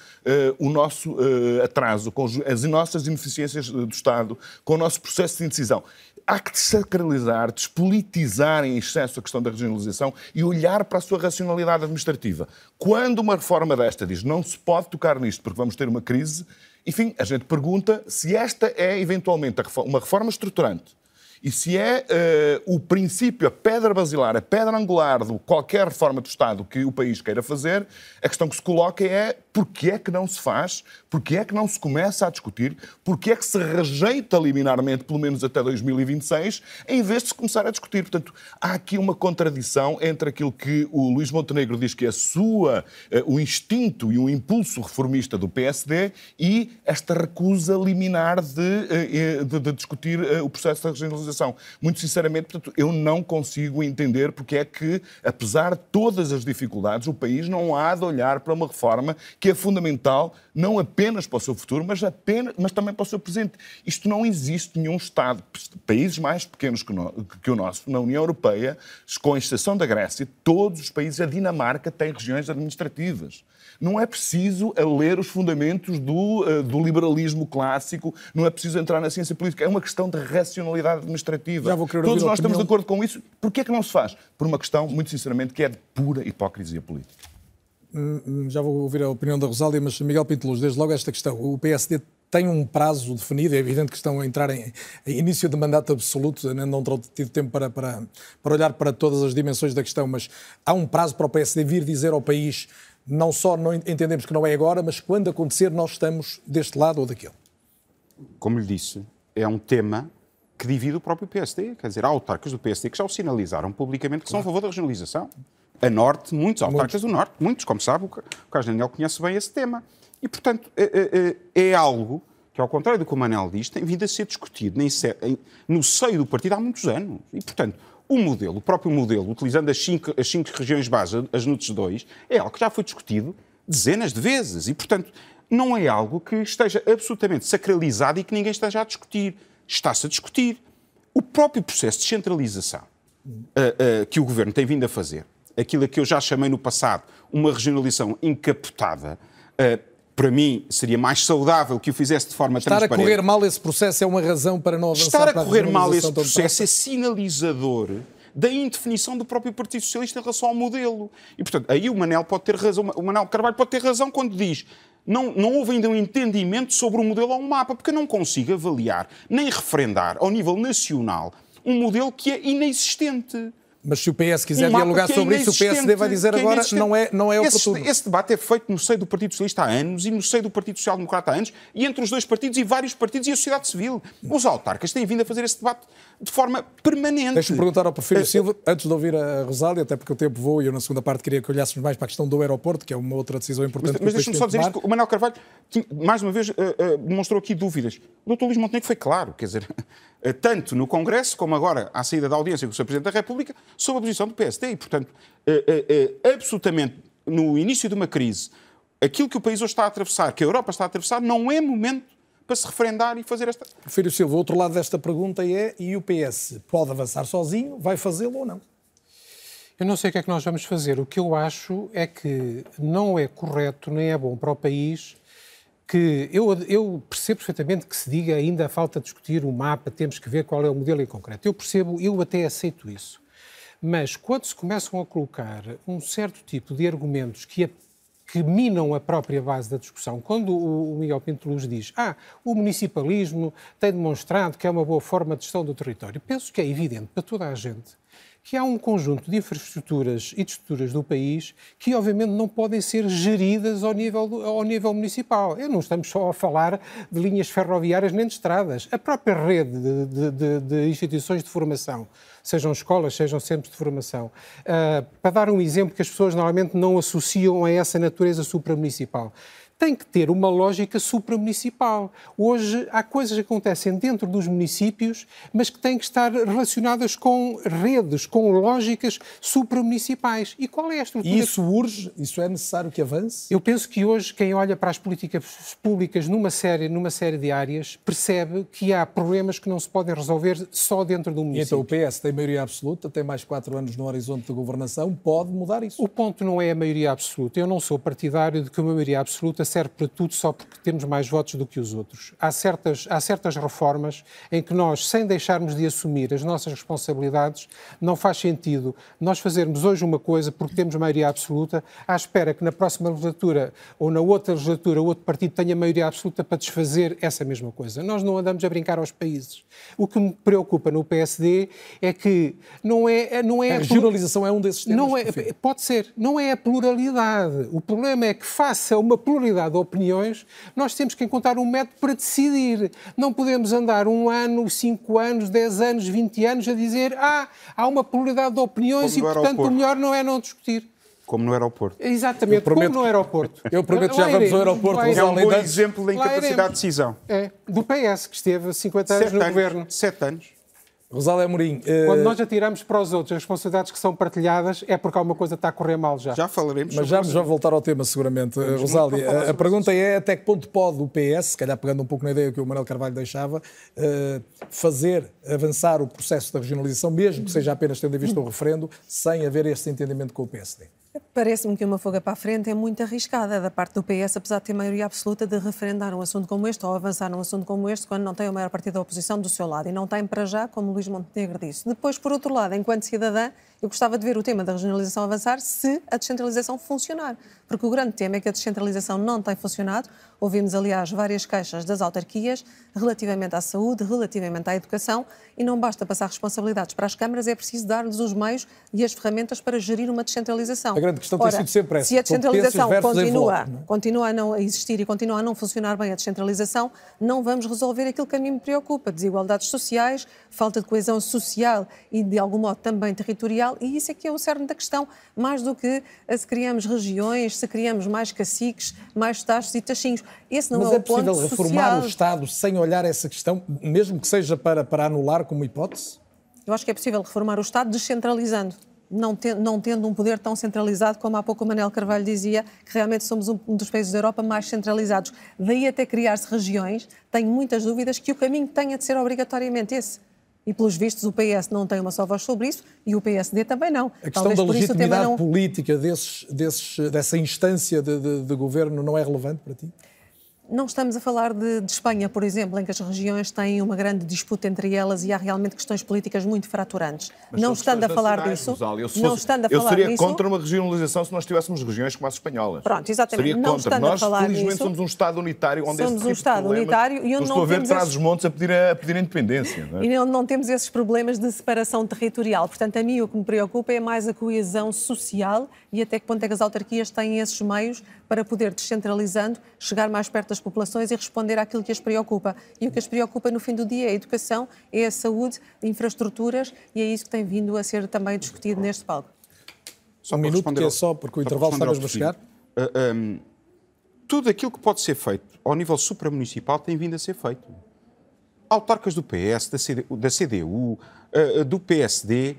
o nosso uh, atraso, com as nossas ineficiências do Estado, com o nosso processo de decisão. Há que desacralizar, despolitizar em excesso a questão da regionalização e olhar para a sua racionalidade administrativa. Quando uma reforma desta diz não se pode tocar nisto porque vamos ter uma crise, enfim, a gente pergunta se esta é eventualmente uma reforma estruturante e se é uh, o princípio, a pedra basilar, a pedra angular de qualquer reforma do Estado que o país queira fazer, a questão que se coloca é porquê é que não se faz, porquê é que não se começa a discutir, porquê é que se rejeita liminarmente, pelo menos até 2026, em vez de se começar a discutir. Portanto, há aqui uma contradição entre aquilo que o Luís Montenegro diz que é a sua, uh, o instinto e o impulso reformista do PSD e esta recusa liminar de, uh, de, de discutir o processo da regionalização muito sinceramente, portanto, eu não consigo entender porque é que, apesar de todas as dificuldades, o país não há de olhar para uma reforma que é fundamental não apenas para o seu futuro, mas, apenas, mas também para o seu presente. Isto não existe nenhum Estado, países mais pequenos que, que o nosso, na União Europeia, com exceção da Grécia, todos os países, a Dinamarca tem regiões administrativas não é preciso ler os fundamentos do, uh, do liberalismo clássico, não é preciso entrar na ciência política, é uma questão de racionalidade administrativa. Todos nós estamos de acordo com isso. Porquê é que não se faz? Por uma questão, muito sinceramente, que é de pura hipocrisia política. Hum, hum, já vou ouvir a opinião da Rosália, mas Miguel Pinteluz, desde logo esta questão. O PSD tem um prazo definido, é evidente que estão a entrar em, em início de mandato absoluto, não terão tido tempo para, para, para olhar para todas as dimensões da questão, mas há um prazo para o PSD vir dizer ao país não só não entendemos que não é agora, mas quando acontecer nós estamos deste lado ou daquele. Como lhe disse, é um tema que divide o próprio PSD. Quer dizer, há autarcas do PSD que já o sinalizaram publicamente que claro. são a favor da regionalização. A Norte, muitos autarcas muitos. do Norte, muitos, como sabe, o Carlos Daniel conhece bem esse tema. E, portanto, é, é, é, algo que, ao contrário do que o Manel diz, tem vindo a ser discutido no seio do partido há muitos anos. E, portanto, o modelo, o próprio modelo, utilizando as cinco, as cinco regiões base, as NUTS 2, é algo que já foi discutido dezenas de vezes e, portanto, não é algo que esteja absolutamente sacralizado e que ninguém esteja a discutir. Está-se a discutir. O próprio processo de centralização uh, uh, que o Governo tem vindo a fazer, aquilo que eu já chamei no passado uma regionalização encapotada, uh, para mim, seria mais saudável que o fizesse de forma Estar transparente. Estar a correr mal esse processo é uma razão para não avançar Estar a correr a mal esse processo é sinalizador da indefinição do próprio Partido Socialista em relação ao modelo. E, portanto, aí o Manel pode ter razão, o Manel Carvalho pode ter razão quando diz não, não houve ainda um entendimento sobre o modelo ou um mapa, porque eu não consigo avaliar nem referendar ao nível nacional um modelo que é inexistente. Mas se o PS quiser um dialogar é sobre isso, o PSD vai dizer é agora não é, não é oportuno. Esse, esse debate é feito no seio do Partido Socialista há anos e no seio do Partido Social Democrata há anos e entre os dois partidos e vários partidos e a sociedade civil. Os autarcas têm vindo a fazer esse debate de forma permanente. Deixa-me perguntar ao Porfírio uh, Silva, antes de ouvir a Rosália, até porque o tempo voa e eu na segunda parte queria que olhássemos mais para a questão do aeroporto, que é uma outra decisão importante. Mas, mas deixa-me só dizer isto, o Manuel Carvalho, mais uma vez, uh, uh, demonstrou aqui dúvidas. O Dr. Luís Montenegro foi claro, quer dizer, tanto no Congresso como agora à saída da audiência com o Sr. Presidente da República, sobre a posição do PSD. E, portanto, absolutamente no início de uma crise, aquilo que o país hoje está a atravessar, que a Europa está a atravessar, não é momento para se referendar e fazer esta. Filho Silva, o outro lado desta pergunta é: e o PS pode avançar sozinho? Vai fazê-lo ou não? Eu não sei o que é que nós vamos fazer. O que eu acho é que não é correto nem é bom para o país que eu, eu, percebo perfeitamente que se diga ainda falta discutir o mapa, temos que ver qual é o modelo em concreto. Eu percebo, eu até aceito isso. Mas quando se começam a colocar um certo tipo de argumentos que que minam a própria base da discussão. Quando o Miguel Pinto Luz diz ah, o municipalismo tem demonstrado que é uma boa forma de gestão do território, penso que é evidente para toda a gente que há um conjunto de infraestruturas e de estruturas do país que, obviamente, não podem ser geridas ao nível, ao nível municipal. Eu não estamos só a falar de linhas ferroviárias nem de estradas. A própria rede de, de, de instituições de formação, sejam escolas, sejam centros de formação. Uh, para dar um exemplo que as pessoas normalmente não associam a essa natureza supramunicipal tem que ter uma lógica supramunicipal. Hoje há coisas que acontecem dentro dos municípios, mas que têm que estar relacionadas com redes, com lógicas supramunicipais. E qual é a estrutura? E isso urge? Isso é necessário que avance? Eu penso que hoje quem olha para as políticas públicas numa série, numa série de áreas percebe que há problemas que não se podem resolver só dentro do município. E então o PS tem maioria absoluta, tem mais quatro anos no horizonte de governação, pode mudar isso? O ponto não é a maioria absoluta. Eu não sou partidário de que a maioria absoluta serve para tudo só porque temos mais votos do que os outros. Há certas, há certas reformas em que nós, sem deixarmos de assumir as nossas responsabilidades, não faz sentido nós fazermos hoje uma coisa porque temos maioria absoluta, à espera que na próxima legislatura ou na outra legislatura outro partido tenha maioria absoluta para desfazer essa mesma coisa. Nós não andamos a brincar aos países. O que me preocupa no PSD é que não é... Não é a regionalização é um desses temas. Não é, pode ser. Não é a pluralidade. O problema é que, faça uma pluralidade de opiniões, nós temos que encontrar um método para decidir. Não podemos andar um ano, cinco anos, dez anos, vinte anos a dizer ah, há uma pluralidade de opiniões Como e, portanto, o melhor não é não discutir como no aeroporto. Exatamente, prometo, como no aeroporto. Eu prometo já vamos ao aeroporto. É um bom exemplo da incapacidade de decisão. É, do PS, que esteve 50 anos Sete no anos. governo. Sete anos. Rosália Amorim. Uh... Quando nós atiramos para os outros as responsabilidades que são partilhadas, é porque alguma coisa está a correr mal já. Já falaremos. Mas já vamos voltar ao tema, seguramente. Vamos Rosália, a, pergunta é até que ponto pode o PS, se calhar pegando um pouco na ideia que o Manuel Carvalho deixava, uh, fazer avançar o processo da regionalização, mesmo que seja apenas tendo em vista o referendo, sem haver este entendimento com o PSD? Parece-me que uma fuga para a frente é muito arriscada da parte do PS, apesar de ter maioria absoluta de referendar um assunto como este ou avançar num assunto como este quando não tem o maior partido da oposição do seu lado. E não tem para já, como Luís Montenegro disse. Depois, por outro lado, enquanto cidadã, eu gostava de ver o tema da regionalização avançar se a descentralização funcionar. Porque o grande tema é que a descentralização não tem funcionado. Ouvimos, aliás, várias queixas das autarquias relativamente à saúde, relativamente à educação, e não basta passar responsabilidades para as câmaras, é preciso dar-lhes os meios e as ferramentas para gerir uma descentralização. A grande questão Ora, tem sido sempre essa. Se a descentralização continua, é? continua a não existir e continua a não funcionar bem a descentralização, não vamos resolver aquilo que a mim me preocupa: desigualdades sociais, falta de coesão social e, de algum modo, também territorial, e isso é que é o cerne da questão, mais do que se criamos regiões, se criamos mais caciques, mais taxos e taxinhos. Esse não Mas é, é possível reformar social. o Estado sem olhar essa questão, mesmo que seja para, para anular como hipótese? Eu acho que é possível reformar o Estado descentralizando. Não, te, não, tendo um poder tão centralizado como há pouco o Manel Carvalho dizia, que realmente somos um dos países da Europa mais centralizados. Daí até criar-se regiões, tenho muitas dúvidas que o caminho tenha de ser obrigatoriamente esse. E, pelos vistos, o PS não tem uma só voz sobre isso e o PSD também não. A questão Talvez da legitimidade não... política desses, desses, dessa instância de, de, de governo não é relevante para ti? Não estamos a falar de, de, Espanha, por exemplo, em que as regiões têm uma grande disputa entre elas e há realmente questões políticas muito fraturantes. Mas não estando a falar disso, eu, não estando a eu falar seria disso, contra uma regionalização se nós tivéssemos regiões como as espanholas. Pronto, exatamente. Seria não contra. Nós, a falar felizmente, disso, somos um Estado unitário onde somos esse tipo um Estado unitário e onde estou não a ver trás esses... dos montes a pedir a, a pedir a independência. É? E onde não temos esses problemas de separação territorial. Portanto, a mim o que me preocupa é mais a coesão social e até que ponto é que as autarquias têm esses meios para poder, descentralizando, chegar mais perto das populações e responder àquilo que as preocupa. E o que as preocupa no fim do dia é a educação, é a saúde, infraestruturas e é isso que tem vindo a ser também discutido neste palco. Só um minuto, que é só porque o intervalo está mesmo a chegar. Uh, um, tudo aquilo que pode ser feito ao nível supramunicipal tem vindo a ser feito. Autarcas do PS, da, CD, da CDU, uh, do PSD,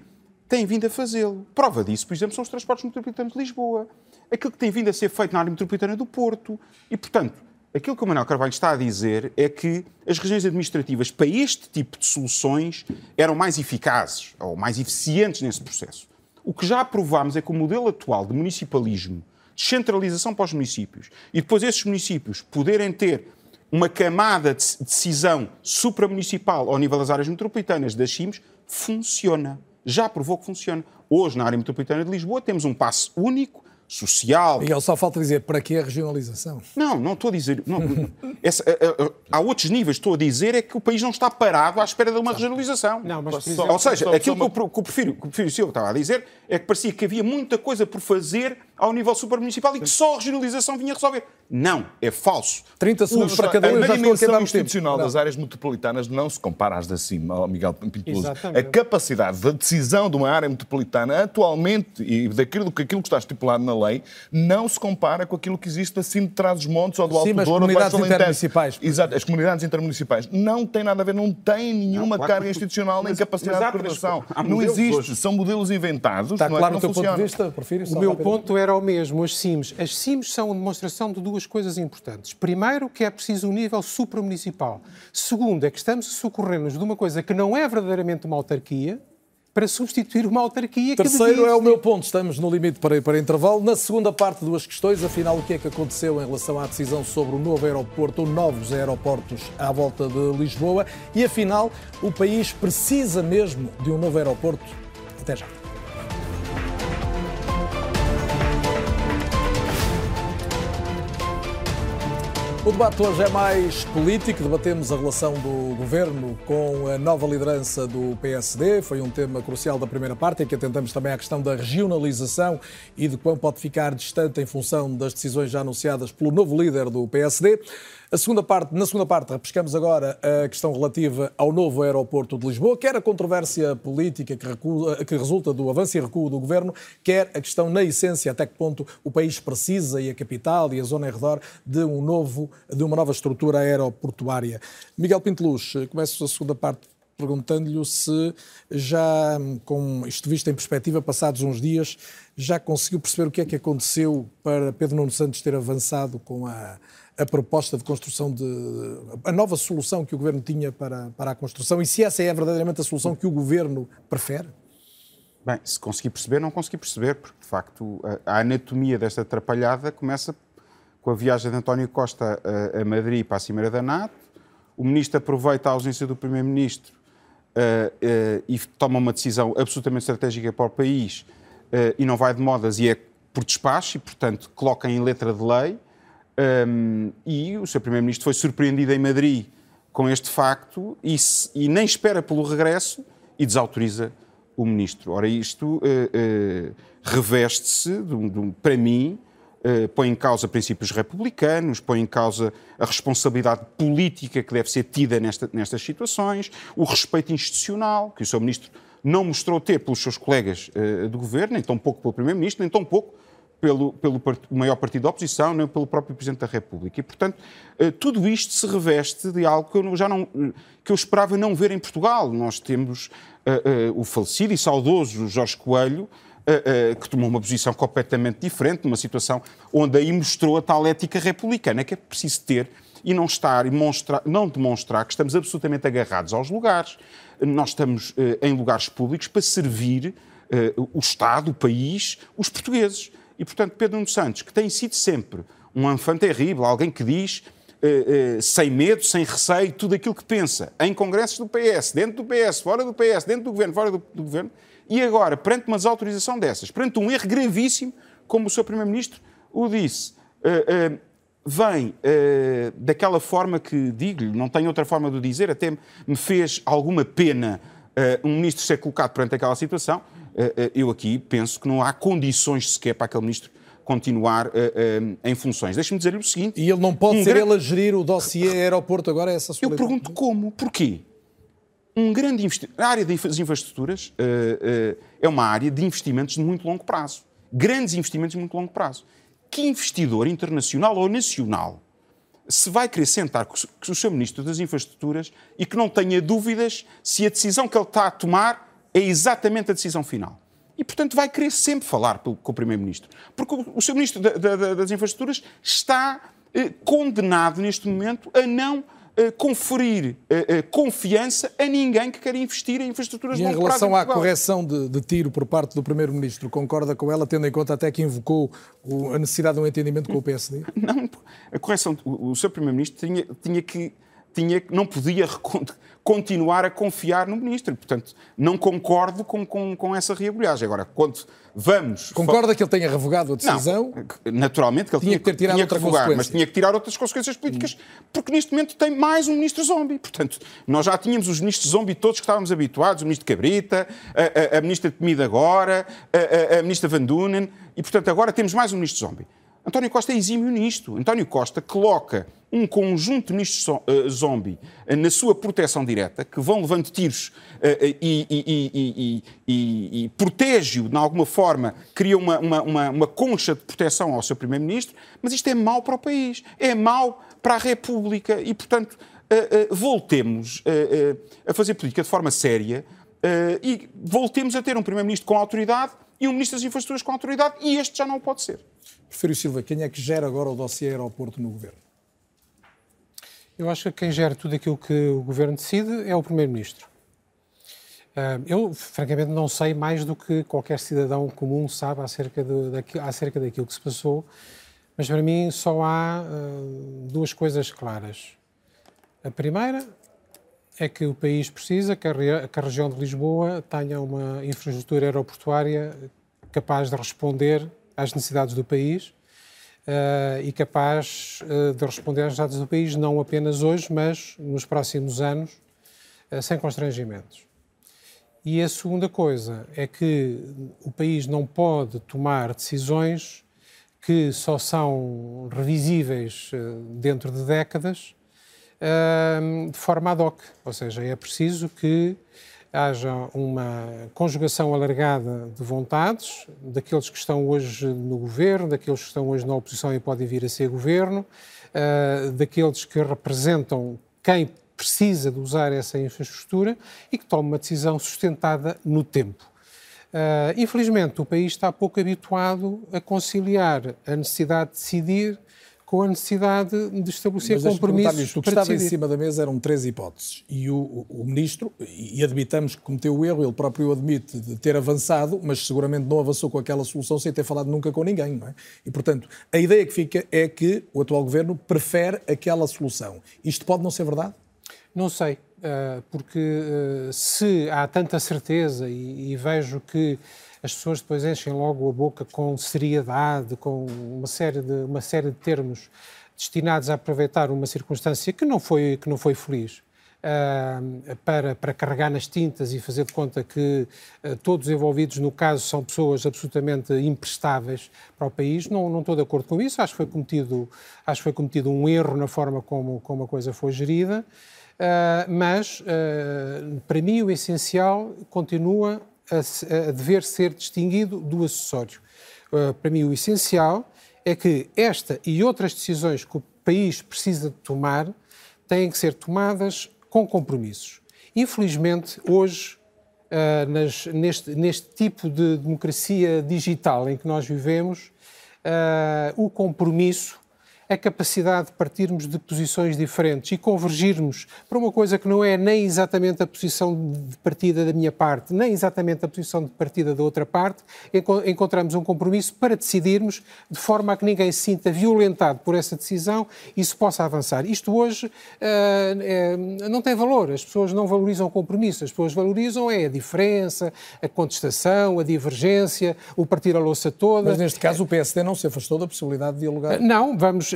têm vindo a fazê-lo. Prova disso, por exemplo, são os transportes metropolitanos de Lisboa. Aquilo que tem vindo a ser feito na área metropolitana do Porto. E, portanto, aquilo que o Manuel Carvalho está a dizer é que as regiões administrativas para este tipo de soluções eram mais eficazes ou mais eficientes nesse processo. O que já provámos é que o modelo atual de municipalismo, descentralização para os municípios e depois esses municípios poderem ter uma camada de decisão supramunicipal ao nível das áreas metropolitanas das CIMs, funciona. Já provou que funciona. Hoje, na área metropolitana de Lisboa, temos um passo único social. Miguel, só falta dizer para que a regionalização? Não, não estou a dizer. Não, essa, a, a, há outros níveis. Estou a dizer é que o país não está parado à espera de uma regionalização. Não, mas, exemplo, Ou seja, só, aquilo só uma... que, o, que o Prefiro, que o Prefiro Silva estava a dizer é que parecia que havia muita coisa por fazer ao nível supramunicipal e que só a regionalização vinha resolver. Não, é falso. 30 segundos para cada um. A dimensão institucional das áreas metropolitanas não se compara às da cima, Miguel Pintuloso. A capacidade de decisão de uma área metropolitana atualmente e daquilo, daquilo que está estipulado na lei, não se compara com aquilo que existe acima de trás dos montes ou do Alto Sim, Douro ou do comunidades intermunicipais. Exato, as comunidades intermunicipais. Não tem nada a ver, não tem nenhuma claro carga institucional nem mas- capacidade mas de coordenação. Não existe, hoje. são modelos inventados. Está não claro é o teu não ponto de funcionam. vista? Prefiro O meu ponto era o mesmo, as CIMs. As CIMs são uma demonstração de duas coisas importantes. Primeiro, que é preciso um nível supramunicipal. Segundo, é que estamos a socorrer-nos de uma coisa que não é verdadeiramente uma autarquia para substituir uma autarquia que Terceiro é o meu ponto. Estamos no limite para, para intervalo. Na segunda parte, duas questões. Afinal, o que é que aconteceu em relação à decisão sobre o novo aeroporto ou novos aeroportos à volta de Lisboa? E afinal, o país precisa mesmo de um novo aeroporto? Até já. O debate hoje é mais político. Debatemos a relação do governo com a nova liderança do PSD. Foi um tema crucial da primeira parte, em que atentamos também à questão da regionalização e de quão pode ficar distante em função das decisões já anunciadas pelo novo líder do PSD. A segunda parte, na segunda parte, repescamos agora a questão relativa ao novo aeroporto de Lisboa, quer a controvérsia política que, recua- que resulta do avanço e recuo do governo, quer a questão, na essência, até que ponto o país precisa, e a capital e a zona em redor, de, um novo, de uma nova estrutura aeroportuária. Miguel Pinteluz, começo a segunda parte perguntando-lhe se já, com isto visto em perspectiva, passados uns dias, já conseguiu perceber o que é que aconteceu para Pedro Nuno Santos ter avançado com a, a proposta de construção de. a nova solução que o governo tinha para, para a construção e se essa é verdadeiramente a solução que o governo prefere? Bem, se consegui perceber, não consegui perceber, porque de facto a, a anatomia desta atrapalhada começa com a viagem de António Costa a, a Madrid para a Cimeira da NATO. O ministro aproveita a ausência do primeiro-ministro eh, eh, e toma uma decisão absolutamente estratégica para o país eh, e não vai de modas e é por despacho e, portanto, coloca em letra de lei. Um, e o seu primeiro-ministro foi surpreendido em Madrid com este facto e, se- e nem espera pelo regresso e desautoriza o ministro. Ora, isto eh, eh, reveste-se, para mim, eh, põe em causa princípios republicanos, põe em causa a responsabilidade política que deve ser tida nesta- nestas situações, o respeito institucional que o seu ministro não mostrou ter pelos seus colegas do governo, nem tão pouco pelo primeiro-ministro, nem tão pouco pelo, pelo maior partido da oposição, nem pelo próprio Presidente da República. E, portanto, eh, tudo isto se reveste de algo que eu já não que eu esperava não ver em Portugal. Nós temos eh, eh, o falecido e saudoso Jorge Coelho, eh, eh, que tomou uma posição completamente diferente, numa situação onde aí mostrou a tal ética republicana que é preciso ter e não estar e não demonstrar que estamos absolutamente agarrados aos lugares. Nós estamos eh, em lugares públicos para servir o Estado, o país, os portugueses. E, portanto, Pedro Nuno Santos, que tem sido sempre um enfant terrível, alguém que diz eh, eh, sem medo, sem receio, tudo aquilo que pensa, em congressos do PS, dentro do PS, fora do PS, dentro do governo, fora do, do governo, e agora, perante uma desautorização dessas, perante um erro gravíssimo, como o seu Primeiro-Ministro o disse, eh, vem daquela forma que, digo-lhe, não tenho outra forma de o dizer, até me fez alguma pena um ministro ser colocado perante aquela situação. Eh, eh, eu aqui penso que não há condições sequer para aquele ministro continuar eh, eh, em funções. Deixe-me dizer-lhe o seguinte. E ele não pode um ser grande- ele a gerir o dossiê aeroporto agora, é essa a sua Eu pergunto como, porquê? Um grande investimento. A área das infraestruturas eh, é uma área de investimentos de muito longo prazo. Grandes investimentos de muito longo prazo. Que investidor internacional ou nacional se vai querer sentar com o seu Ministro das Infraestruturas e que não tenha dúvidas se a decisão que ele está a tomar é exatamente a decisão final? E, portanto, vai querer sempre falar com o Primeiro-Ministro. Porque o, seu Ministro da- da- da- das Infraestruturas está eh, condenado, neste momento, a não eh, conferir eh, confiança a ninguém que quer investir em infraestruturas E de em longo prazo relação à correção de, de tiro por parte do Primeiro-Ministro, concorda com ela, tendo em conta até que invocou o- a necessidade de um entendimento com o PSD? Não, a correção, o, o seu Primeiro-Ministro tinha, tinha que, tinha, não podia continuar a confiar no Ministro. Portanto, não concordo com, com, com essa reabulhagem. Agora, quando vamos... Concorda que ele tenha revogado a decisão? Não, naturalmente que ele Tinha que ter tirado tinha que revogar, mas tinha que tirar outras consequências políticas, porque neste momento tem mais um ministro zombie. Portanto, nós já tínhamos os ministros zombie todos que estávamos habituados, o ministro Cabrita, a, a, a ministra Temida agora, a, a, a ministra Van Dunen, e portanto agora temos mais um ministro zombie. António Costa é exímio nisto. António Costa coloca um conjunto de ministros uh, zombie uh, na sua proteção direta, que vão levando tiros uh, e, e, e, e protege-o de alguma forma, cria uma, uma, uma, uma concha de proteção ao seu primeiro-ministro, mas isto é mau para o país, é mau para a República e, portanto, voltemos a fazer política de forma séria e voltemos a ter um primeiro-ministro com autoridade e um ministro das infraestruturas com autoridade e este já não pode ser. Prefiro Silva, quem é que gera agora o dossiê aeroporto no governo? Eu acho que quem gera tudo aquilo que o governo decide é o primeiro-ministro. Eu, francamente, não sei mais do que qualquer cidadão comum sabe acerca, de, daquilo, acerca daquilo que se passou, mas para mim só há duas coisas claras. A primeira é que o país precisa que a, que a região de Lisboa tenha uma infraestrutura aeroportuária capaz de responder às necessidades do país uh, e capaz uh, de responder às necessidades do país não apenas hoje, mas nos próximos anos, uh, sem constrangimentos. E a segunda coisa é que o país não pode tomar decisões que só são revisíveis dentro de décadas de forma ad hoc, ou seja, é preciso que haja uma conjugação alargada de vontades daqueles que estão hoje no governo, daqueles que estão hoje na oposição e podem vir a ser governo, uh, daqueles que representam quem precisa de usar essa infraestrutura e que tome uma decisão sustentada no tempo. Uh, infelizmente, o país está pouco habituado a conciliar a necessidade de decidir com a necessidade de estabelecer Mas compromissos. O que estava decidir. em cima da mesa eram três hipóteses. E o, o, ministro, e admitamos que cometeu o erro, ele próprio admite de ter avançado, mas seguramente não avançou com aquela solução sem ter falado nunca com ninguém. Não é? E, portanto, a ideia que fica é que o atual governo prefere aquela solução. Isto pode não ser verdade? Não sei, eh, porque eh, se há tanta certeza e vejo que as pessoas depois enchem logo a boca com seriedade, com uma série de, uma série de termos destinados a aproveitar uma circunstância que não foi, que não foi feliz. Uh, para, para carregar nas tintas e fazer de conta que uh, todos os envolvidos no caso são pessoas absolutamente imprestáveis para o país. Não, não estou de acordo com isso. Acho que foi cometido, acho que foi cometido um erro na forma como, como a coisa foi gerida. Uh, mas, para mim, o essencial continua a, a dever ser distinguido do acessório. Uh, para mim, o essencial é que esta e outras decisões que o país precisa de tomar têm que ser tomadas com compromissos. Infelizmente, hoje, uh, nas, neste, neste, tipo de democracia digital em que nós vivemos, uh, o compromisso a capacidade de partirmos de posições diferentes e convergirmos para uma coisa que não é nem exatamente a posição de partida da minha parte, nem exatamente a posição de partida da outra parte, encontramos um compromisso para decidirmos de forma a que ninguém se sinta violentado por essa decisão e se possa avançar. Isto hoje uh, é, não tem valor, as pessoas não valorizam o compromisso, as pessoas valorizam é a diferença, a contestação, a divergência, o partir a louça toda. Mas neste caso o PSD não se afastou da possibilidade de dialogar? Não, vamos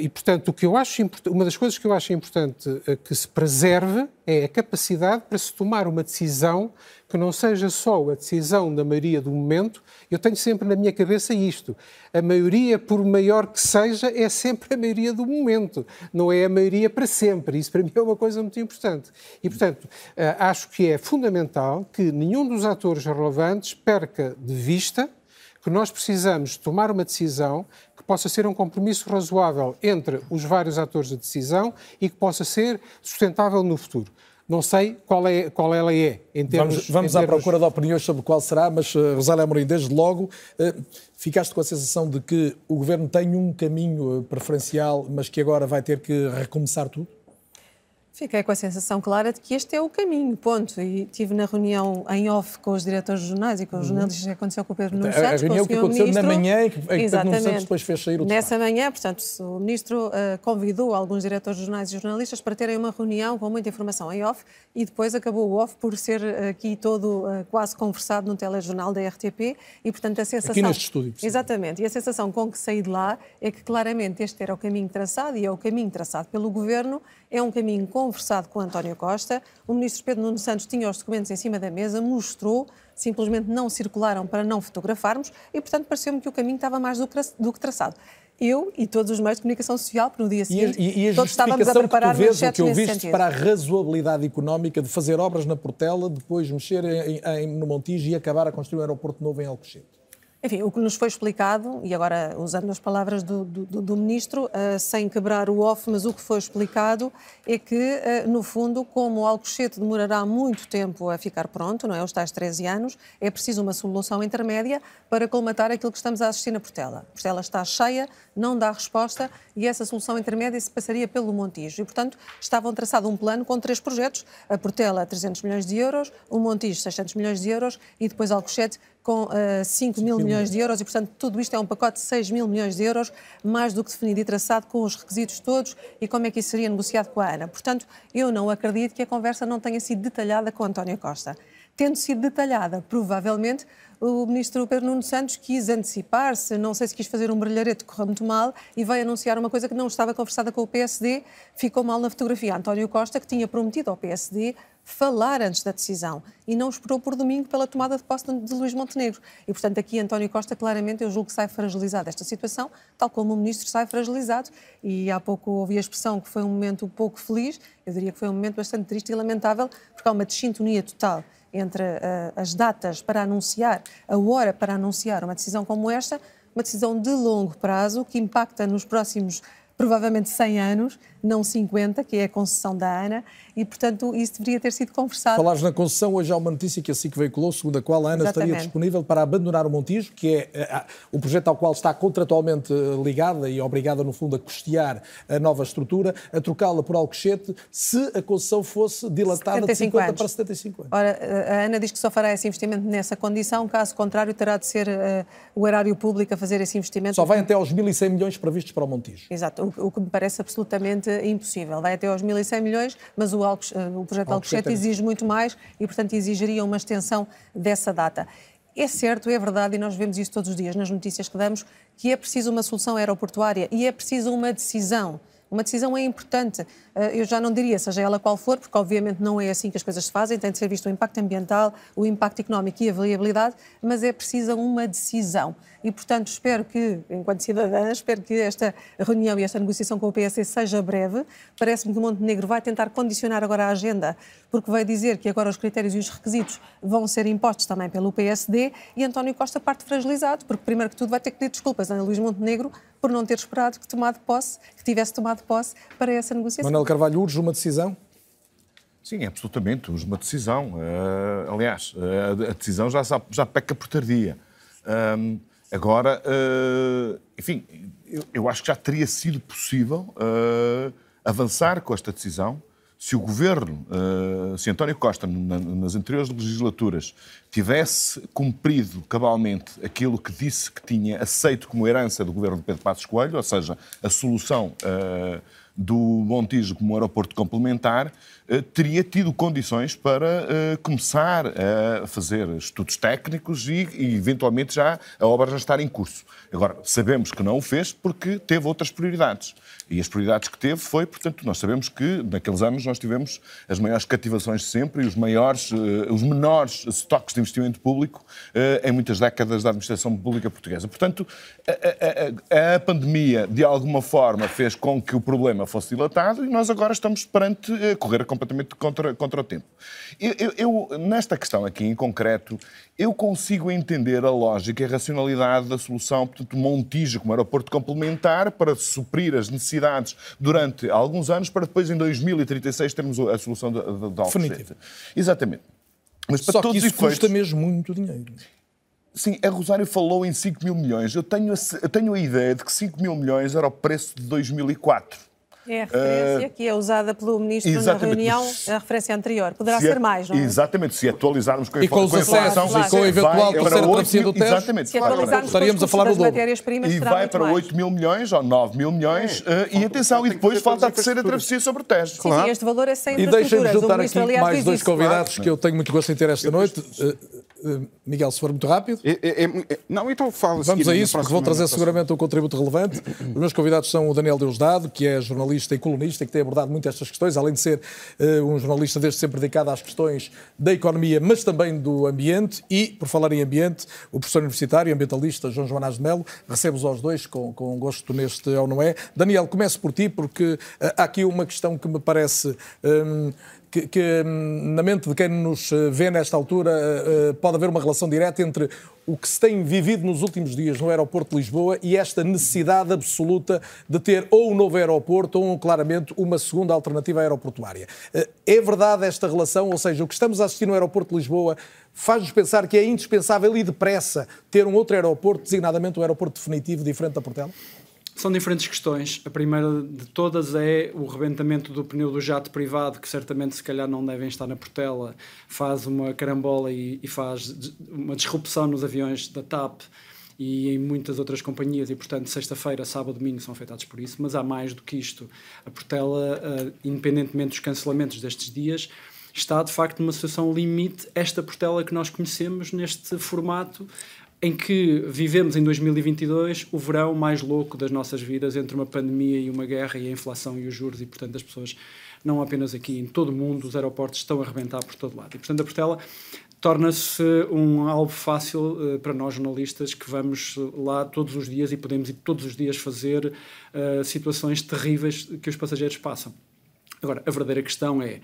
e, portanto, o que eu acho uma das coisas que eu acho importante eh, que se preserve é a capacidade para se tomar uma decisão que não seja só a decisão da maioria do momento. Eu tenho sempre na minha cabeça isto: a maioria, por maior que seja, é sempre a maioria do momento, não é a maioria para sempre. Isso para mim é uma coisa muito importante. E, portanto, eh, acho que é fundamental que nenhum dos atores relevantes perca de vista que nós precisamos tomar uma decisão possa ser um compromisso razoável entre os vários atores de decisão e que possa ser sustentável no futuro. Não sei qual, é, qual ela é em termos... Vamos, vamos em à termos... procura de opiniões sobre qual será, mas, uh, Rosália Amorim, desde logo, uh, ficaste com a sensação de que o Governo tem um caminho preferencial, mas que agora vai ter que recomeçar tudo? Fiquei com a sensação clara de que este é o caminho, ponto. E tive na reunião em off com os diretores de jornais e com os uhum. jornalistas que aconteceu com o Pedro Nuno Santos. A reunião que aconteceu ministro, na manhã e que, Pedro Nuno Santos depois fez sair o Nessa manhã, portanto, o ministro uh, convidou alguns diretores de jornais e jornalistas para terem uma reunião com muita informação em off e depois acabou o off por ser aqui todo uh, quase conversado no telejornal da RTP e, portanto, a sensação... Aqui neste estúdio. Exatamente. E a sensação com que saí de lá é que claramente este era o caminho traçado e é o caminho traçado pelo Governo, é um caminho conversado com António Costa, o ministro Pedro Nuno Santos tinha os documentos em cima da mesa, mostrou, simplesmente não circularam para não fotografarmos e, portanto, pareceu-me que o caminho estava mais do que traçado. Eu e todos os meios de comunicação social, porque no dia seguinte e, e, e a todos estávamos a preparar que tu vês, o que eu viste para a razoabilidade económica de fazer obras na Portela, depois mexer em, em, no Montijo e acabar a construir um aeroporto novo em Alcochete. Enfim, o que nos foi explicado, e agora usando as palavras do, do, do Ministro, uh, sem quebrar o off, mas o que foi explicado é que, uh, no fundo, como o Alcochete demorará muito tempo a ficar pronto, não é? Os tais 13 anos, é preciso uma solução intermédia para colmatar aquilo que estamos a assistir na Portela. A Portela está cheia, não dá resposta e essa solução intermédia se passaria pelo Montijo. E, portanto, estavam traçado um plano com três projetos, a Portela 300 milhões de euros, o Montijo 600 milhões de euros e depois Alcochete com uh, 5 mil milhões de euros e, portanto, tudo isto é um pacote de 6 mil milhões de euros, mais do que definido e traçado com os requisitos todos e como é que isso seria negociado com a ANA. Portanto, eu não acredito que a conversa não tenha sido detalhada com António Costa. Tendo sido detalhada, provavelmente o ministro Pedro Nuno Santos quis antecipar-se, não sei se quis fazer um brilharete que correu muito mal e vai anunciar uma coisa que não estava conversada com o PSD, ficou mal na fotografia. António Costa, que tinha prometido ao PSD falar antes da decisão e não esperou por domingo pela tomada de posse de Luís Montenegro. E, portanto, aqui António Costa, claramente, eu julgo que sai fragilizado desta situação, tal como o ministro sai fragilizado. E há pouco ouvi a expressão que foi um momento pouco feliz, eu diria que foi um momento bastante triste e lamentável, porque há uma desintonia total entre uh, as datas para anunciar, a hora para anunciar uma decisão como esta, uma decisão de longo prazo que impacta nos próximos provavelmente 100 anos, não 50, que é a concessão da ANA, e, portanto, isso deveria ter sido conversado. Falares na concessão, hoje há uma notícia que a SIC veiculou, segundo a qual a ANA Exatamente. estaria disponível para abandonar o Montijo, que é uh, o projeto ao qual está contratualmente uh, ligada e obrigada, no fundo, a custear a nova estrutura, a trocá-la por Alcochete, se a concessão fosse dilatada de 50 anos. para 75 anos. Ora, a ANA diz que só fará esse investimento nessa condição, caso contrário, terá de ser uh, o erário público a fazer esse investimento. Só vai até aos 1.100 milhões previstos para o Montijo. Exato, o, o que me parece absolutamente impossível. Vai até aos 1.100 milhões, mas o, Alcoch, o projeto Alcochete exige muito mais e, portanto, exigiria uma extensão dessa data. É certo, é verdade, e nós vemos isso todos os dias nas notícias que damos, que é preciso uma solução aeroportuária e é preciso uma decisão. Uma decisão é importante. Eh, eu já não diria, seja ela qual for, porque obviamente não é assim que as coisas se fazem, tem de ser visto o impacto ambiental, o impacto económico e a viabilidade, mas é precisa uma decisão. E, portanto, espero que, enquanto cidadã, espero que esta reunião e esta negociação com o PSD seja breve. Parece-me que o Montenegro vai tentar condicionar agora a agenda, porque vai dizer que agora os critérios e os requisitos vão ser impostos também pelo PSD e António Costa parte fragilizado, porque, primeiro que tudo, vai ter que pedir desculpas a Luís Montenegro por não ter esperado que, tomado posse, que tivesse tomado posse para essa negociação. Manuel Carvalho, urge uma decisão? Sim, absolutamente, urge uma decisão. Uh, aliás, uh, a decisão já, já peca por tardia. Uh, Agora, uh, enfim, eu, eu, acho que já teria sido possível uh, avançar com esta decisão se o governo, uh, se António Costa, na, nas anteriores legislaturas, tivesse cumprido cabalmente aquilo que disse que tinha aceito como herança do governo de Pedro Passos Coelho, ou seja, a solução do Montijo como aeroporto complementar, eh, teria tido condições para eh, começar a fazer estudos técnicos e, e, eventualmente, já a obra já estar em curso. Agora, sabemos que não o fez porque teve outras prioridades. E as prioridades que teve foi, portanto, nós sabemos que naqueles anos nós tivemos as maiores cativações de sempre e os maiores, uh, os menores estoques de investimento público uh, em muitas décadas da administração pública portuguesa. Portanto, a, a, a, pandemia, de alguma forma, fez com que o problema fosse dilatado e nós agora estamos perante uh, correr completamente contra, contra o tempo. Eu, eu, eu, nesta questão aqui em concreto, eu consigo entender a lógica e a racionalidade da solução, portanto, Montijo como aeroporto complementar para suprir as necessidades durante alguns anos, para depois em 2036 termos a solução da Definitiva. Exatamente. Mas para Só todos que isso efeitos, custa mesmo muito dinheiro. Sim, a Rosário falou em 5 mil milhões. Eu tenho, a, eu tenho a ideia de que 5 mil milhões era o preço de 2004. É a referência uh, que é usada pelo Ministro na reunião, a referência anterior. Poderá se ser mais, não é? Exatamente, se atualizarmos com a, e com os com a informação, claro, e com o eventual terceira travessia do teste, exatamente, se atualizarmos estaríamos a falar do dobro. E vai para 8 mil milhões ou 9 mil milhões, é, uh, e atenção, e depois falta a terceira travessia sobre o teste. Claro. Sim, este valor é sem E deixem-me juntar aqui mais dois convidados que eu tenho muito gosto em ter esta noite. Uh, Miguel, se for muito rápido. É, é, é, não, então falo Vamos a isso, porque vou trazer seguramente um contributo relevante. Os meus convidados são o Daniel Deusdado, que é jornalista e colunista, que tem abordado muito estas questões, além de ser uh, um jornalista desde sempre dedicado às questões da economia, mas também do ambiente. E, por falar em ambiente, o professor universitário e ambientalista João Joanás de Melo. Recebo-os aos dois com, com gosto neste ou não é. Daniel, começo por ti, porque uh, há aqui uma questão que me parece. Um, que, que, hum, na mente de quem nos eh, vê nesta altura eh, eh, pode haver uma relação direta entre o que se tem vivido nos últimos dias no aeroporto de Lisboa e esta necessidade absoluta de ter ou um novo aeroporto ou, claramente, uma segunda alternativa aeroportuária. É verdade esta relação? Ou seja, o que estamos a assistir no aeroporto de Lisboa faz-nos pensar que é indispensável e depressa ter um outro aeroporto, designadamente um aeroporto definitivo diferente da Portela? São diferentes questões. A primeira de todas é o rebentamento do pneu do jato privado, que certamente se calhar não devem estar na Portela, faz uma carambola e, e faz uma disrupção nos aviões da TAP e em muitas outras companhias, e portanto, sexta-feira, sábado, domingo são afetados por isso. Mas há mais do que isto. A Portela, uh, independentemente dos cancelamentos destes dias, está de facto numa situação limite. Esta Portela que nós conhecemos neste formato em que vivemos em 2022 o verão mais louco das nossas vidas entre uma pandemia e uma guerra e a inflação e os juros e portanto as pessoas não apenas aqui em todo o mundo os aeroportos estão a arrebentar por todo lado. E portanto a Portela torna-se um alvo fácil uh, para nós jornalistas que vamos lá todos os dias e podemos ir todos os dias fazer uh, situações terríveis que os passageiros passam. Agora a verdadeira questão é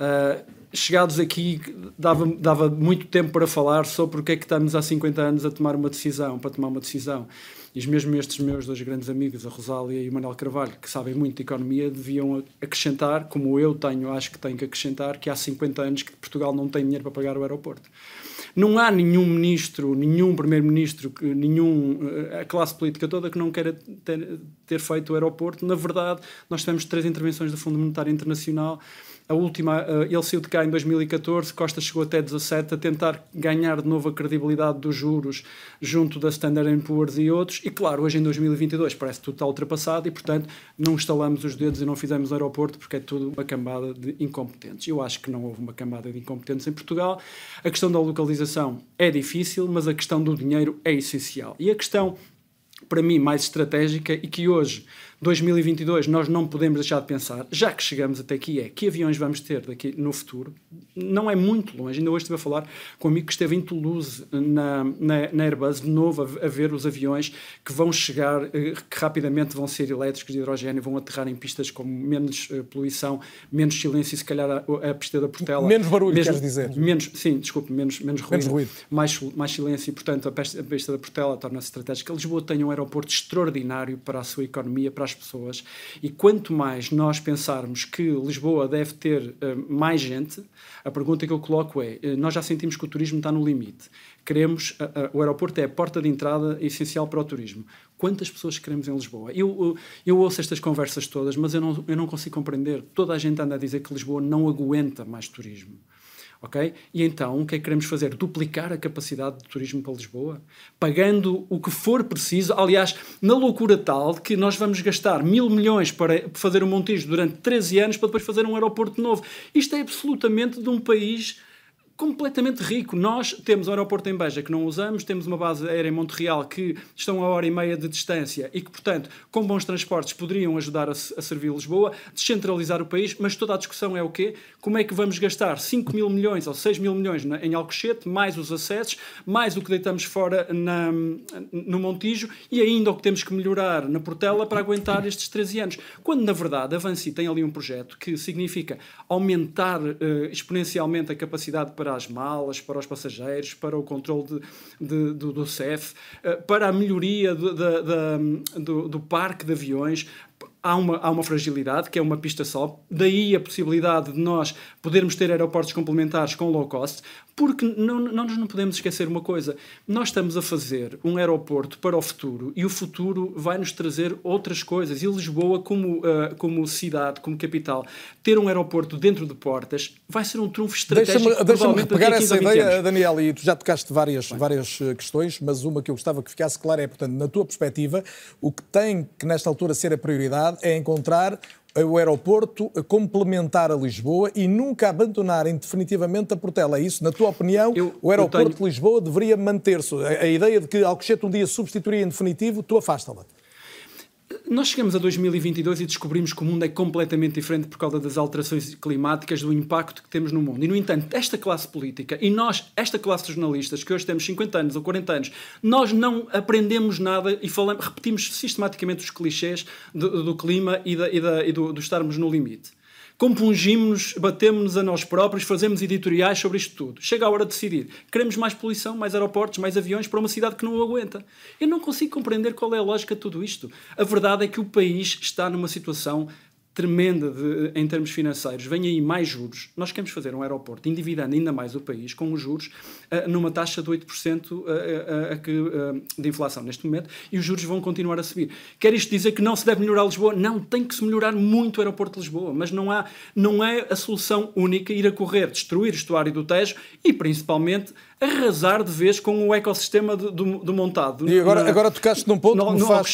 Uh, chegados aqui, dava, dava muito tempo para falar sobre porque é que estamos há 50 anos a tomar uma decisão, para tomar uma decisão. E mesmo estes meus dois grandes amigos, a Rosália e o Manuel Carvalho, que sabem muito de economia, deviam acrescentar, como eu tenho, acho que tenho que acrescentar, que há 50 anos que Portugal não tem dinheiro para pagar o aeroporto. Não há nenhum ministro, nenhum primeiro-ministro, nenhum eh, a classe política toda que não queira ter, ter feito o aeroporto. Na verdade, nós tivemos três intervenções do Fundo Monetário Internacional a última, uh, ele saiu de cá em 2014, Costa chegou até 17 a tentar ganhar de novo a credibilidade dos juros junto da Standard Poor's e outros. E claro, hoje em 2022 parece tudo está ultrapassado e, portanto, não instalamos os dedos e não fizemos aeroporto porque é tudo uma cambada de incompetentes. Eu acho que não houve uma cambada de incompetentes em Portugal. A questão da localização é difícil, mas a questão do dinheiro é essencial. E a questão, para mim, mais estratégica e que hoje 2022 nós não podemos deixar de pensar, já que chegamos até aqui, é que aviões vamos ter daqui no futuro. Não é muito longe. Ainda hoje estive a falar com um amigo que esteve em Toulouse, na, na, na Airbus, de novo a, a, ver os aviões que vão chegar, eh, que rapidamente vão ser elétricos de hidrogênio, vão aterrar em pistas com menos uh, poluição, menos silêncio e se calhar a, a pista da Portela. Menos barulho, mesmo, queres dizer? Menos, sim, desculpe, menos, menos ruído. Menos ruído. Mais, mais silêncio e, portanto, a pista, a pista da Portela torna-se estratégica. Lisboa tem um aeroporto extraordinário para a sua economia, para as pessoas. E quanto mais nós pensarmos que Lisboa deve ter uh, mais gente, a pergunta que eu coloco é: uh, nós já sentimos que o turismo está no limite. Queremos, uh, o aeroporto é a porta de entrada essencial para o turismo. Quantas pessoas queremos em Lisboa? Eu, eu, eu ouço estas conversas todas, mas eu não, eu não consigo compreender. Toda a gente anda a dizer que Lisboa não aguenta mais turismo ok? E então o que é que queremos fazer? Duplicar a capacidade de turismo para Lisboa, pagando o que for preciso, aliás, na loucura tal que nós vamos gastar mil milhões para fazer um Montijo durante 13 anos para depois fazer um aeroporto novo. Isto é absolutamente de um país completamente rico. Nós temos o aeroporto em Beja que não usamos, temos uma base aérea em Montreal que estão a hora e meia de distância e que, portanto, com bons transportes poderiam ajudar a, a servir Lisboa, descentralizar o país, mas toda a discussão é o quê? Como é que vamos gastar 5 mil milhões ou 6 mil milhões na, em Alcochete, mais os acessos, mais o que deitamos fora na, no Montijo e ainda o que temos que melhorar na Portela para aguentar estes 13 anos. Quando, na verdade, a Vansi tem ali um projeto que significa aumentar uh, exponencialmente a capacidade para para as malas, para os passageiros, para o controle de, de, do, do CEF, eh, para a melhoria do, do, do parque de aviões, há uma, há uma fragilidade, que é uma pista só, daí a possibilidade de nós podermos ter aeroportos complementares com low cost, porque não, não nos não podemos esquecer uma coisa, nós estamos a fazer um aeroporto para o futuro e o futuro vai nos trazer outras coisas, e Lisboa como, uh, como cidade, como capital, ter um aeroporto dentro de portas vai ser um trunfo estratégico. Deixa-me deixa pegar essa ideia, Daniel, e tu já tocaste várias, várias eh, questões, mas uma que eu gostava que ficasse clara é, portanto, na tua perspectiva, o que tem que nesta altura ser a prioridade é encontrar o aeroporto complementar a Lisboa e nunca abandonarem definitivamente a Portela. É isso? Na tua opinião, eu, o aeroporto tenho... de Lisboa deveria manter-se. A, a, ideia de que Alcochete um dia substituiria em definitivo, tu afasta-la. Nós chegamos a 2022 e descobrimos que o mundo é completamente diferente por causa das alterações climáticas, do impacto que temos no mundo. E, no entanto, esta classe política e nós, esta classe de jornalistas, que hoje temos 50 anos ou 40 anos, nós não aprendemos nada e falamos, repetimos sistematicamente os clichês do, do clima e, da, e, da, e do, do estarmos no limite compungimos-nos, batemos-nos a nós próprios, fazemos editoriais sobre isto tudo. Chega a hora de decidir. Queremos mais poluição, mais aeroportos, mais aviões para uma cidade que não aguenta. Eu não consigo compreender qual é a lógica de tudo isto. A verdade é que o país está numa situação tremenda de, em termos financeiros, vem aí mais juros. Nós queremos fazer um aeroporto endividando ainda mais o país com os juros uh, numa taxa de 8% uh, uh, de inflação neste momento e os juros vão continuar a subir. Quer isto dizer que não se deve melhorar Lisboa? Não, tem que se melhorar muito o aeroporto de Lisboa, mas não, há, não é a solução única ir a correr, destruir o estuário do Tejo e principalmente arrasar de vez com o ecossistema do, do, do montado. E agora, na, agora tocaste num ponto no, que me faz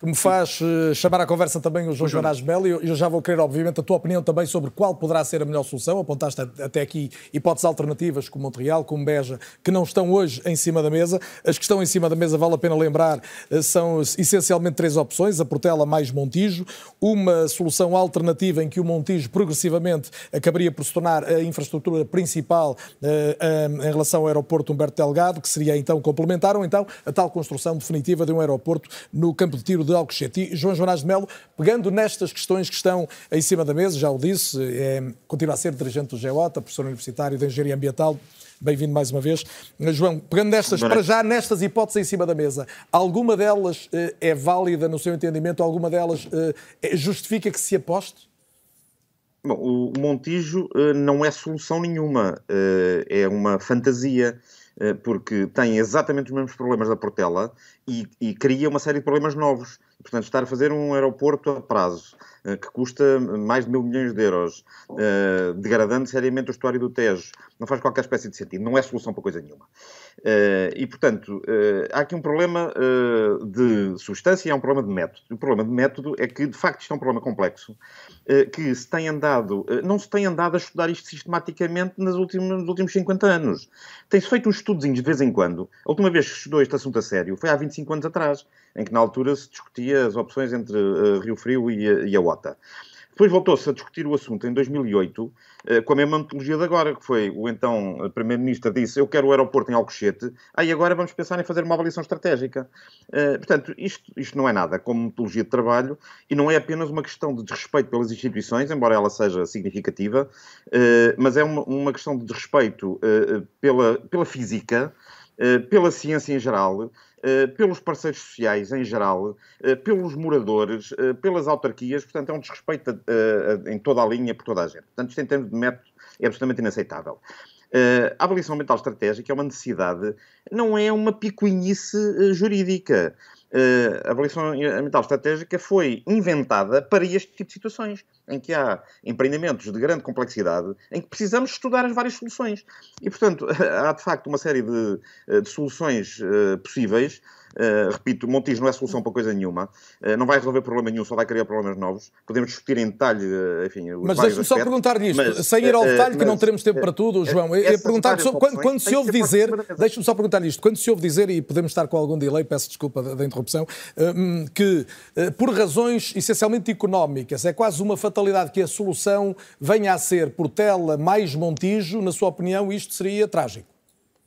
que me faz uh, chamar à conversa também o João Jonas Melo e eu, eu, já vou querer, obviamente, a tua opinião também sobre qual poderá ser a melhor solução. Apontaste até aqui hipóteses alternativas como Montreal, como Beja, que não estão hoje em cima da mesa. As que estão em cima da mesa, vale a pena lembrar, uh, são essencialmente três opções: a Portela mais Montijo, uma solução alternativa em que o Montijo progressivamente acabaria por se tornar a infraestrutura principal uh, em relação ao aeroporto Humberto Delgado, que seria então complementar, ou então a tal construção definitiva de um aeroporto no campo de tiro de Alcochete. E João Jonas de Melo, pegando nestas questões que estão em cima da mesa, já o disse, é, continua a ser dirigente do GEOTA, professor universitário de Engenharia Ambiental, Bem-vindo mais uma vez. João, pegando nestas, para já nestas hipóteses em cima da mesa, alguma delas eh, é válida no seu entendimento? Alguma delas eh, justifica que se aposte? Bom, o Montijo eh, não é solução nenhuma, é uma fantasia. Eh, porque tem exatamente os mesmos problemas da Portela e, e cria uma série de problemas novos. Portanto, estar a fazer um aeroporto a prazo que custa mais de mil milhões de euros, eh, degradando seriamente o estuário do Tejo, não faz qualquer espécie de sentido, não é solução para coisa nenhuma. E, portanto, há aqui um problema de substância e há um problema de método. O problema de método é que, de facto, isto é um problema complexo, que se tem andado, não se tem andado a estudar isto sistematicamente nos últimos, nos últimos 50 anos. Tem-se feito uns estudozinhos de vez em quando. A última vez que estudou este assunto a sério foi há 25 anos atrás, em que na altura se discutia as opções entre Rio Frio e e a Depois voltou-se a discutir o assunto em 2008, eh, com a mesma metodologia de agora, que foi o então Primeiro-Ministro disse eu quero o aeroporto em Alcochete, aí agora vamos pensar em fazer uma avaliação estratégica. Eh, portanto, isto, isto não é nada como metodologia de trabalho e não é apenas uma questão de desrespeito pelas instituições, embora ela seja significativa, mas é uma, uma questão de desrespeito pela, pela física, pela ciência em geral, eh, pelos parceiros sociais em geral, eh, pelos moradores, eh, pelas autarquias, portanto é um desrespeito em toda a linha por toda a gente. Portanto, isto em termos de método é absolutamente inaceitável. a avaliação ambiental estratégica é uma necessidade, não é uma picuinhice jurídica. Uh, a avaliação ambiental estratégica foi inventada para este tipo de situações, em que há empreendimentos de grande complexidade, em que precisamos estudar as várias soluções. E, portanto, há de facto uma série de, de soluções uh, possíveis Uh, repito, Montijo não é solução para coisa nenhuma. Uh, não vai resolver problema nenhum, só vai criar problemas novos. Podemos discutir em detalhe, uh, enfim, Mas deixe-me só perguntar nisto, mas, sem ir ao detalhe, que não teremos tempo para tudo, João. É, perguntar quando, quando se ouve dizer, deixe-me só perguntar nisto, quando se ouve dizer, e podemos estar com algum delay, peço desculpa da, da interrupção, hum, que por razões essencialmente económicas, é quase uma fatalidade que a solução venha a ser Portela mais Montijo, na sua opinião, isto seria trágico.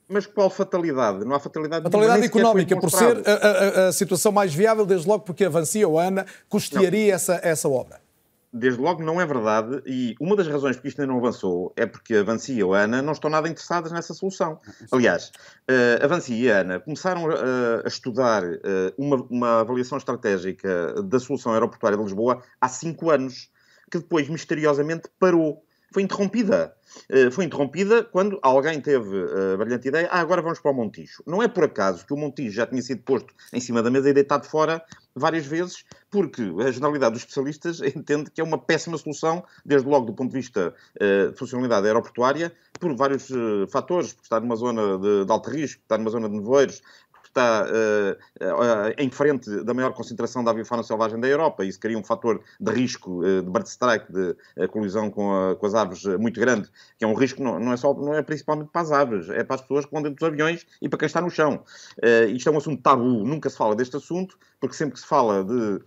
Mas qual fatalidade? Não há fatalidade Fatalidade nenhuma, económica, por ser a, a, a, situação mais viável, desde logo porque a Vancia ou a ANA custearia essa, essa obra. Desde logo não é verdade, e uma das razões porque isto ainda não avançou é porque a Vancia ou a ANA não estão nada interessadas nessa solução. Aliás, eh, a Vancia e a ANA começaram a, estudar eh, uma, uma avaliação estratégica da solução aeroportuária de Lisboa há cinco anos, que depois misteriosamente parou foi interrompida. Uh, foi interrompida quando alguém teve a brilhante ideia, ah, agora vamos para o Montijo. Não é por acaso que o Montijo já tinha sido posto em cima da mesa e deitado fora várias vezes, porque a generalidade dos especialistas entende que é uma péssima solução, desde logo do ponto de vista uh, de funcionalidade aeroportuária, por vários fatores, por estar numa zona de, de alto risco, estar numa zona de nevoeiros, está uh, em frente da maior concentração da avifauna selvagem da Europa. Isso cria um fator de risco de bird strike, de colisão com, a, com, as aves muito grande, que é um risco não, não, é só, não é principalmente para as aves, é para as pessoas que vão dentro dos aviões e para quem está no chão. isto é um assunto tabu, nunca se fala deste assunto, porque sempre que se fala de.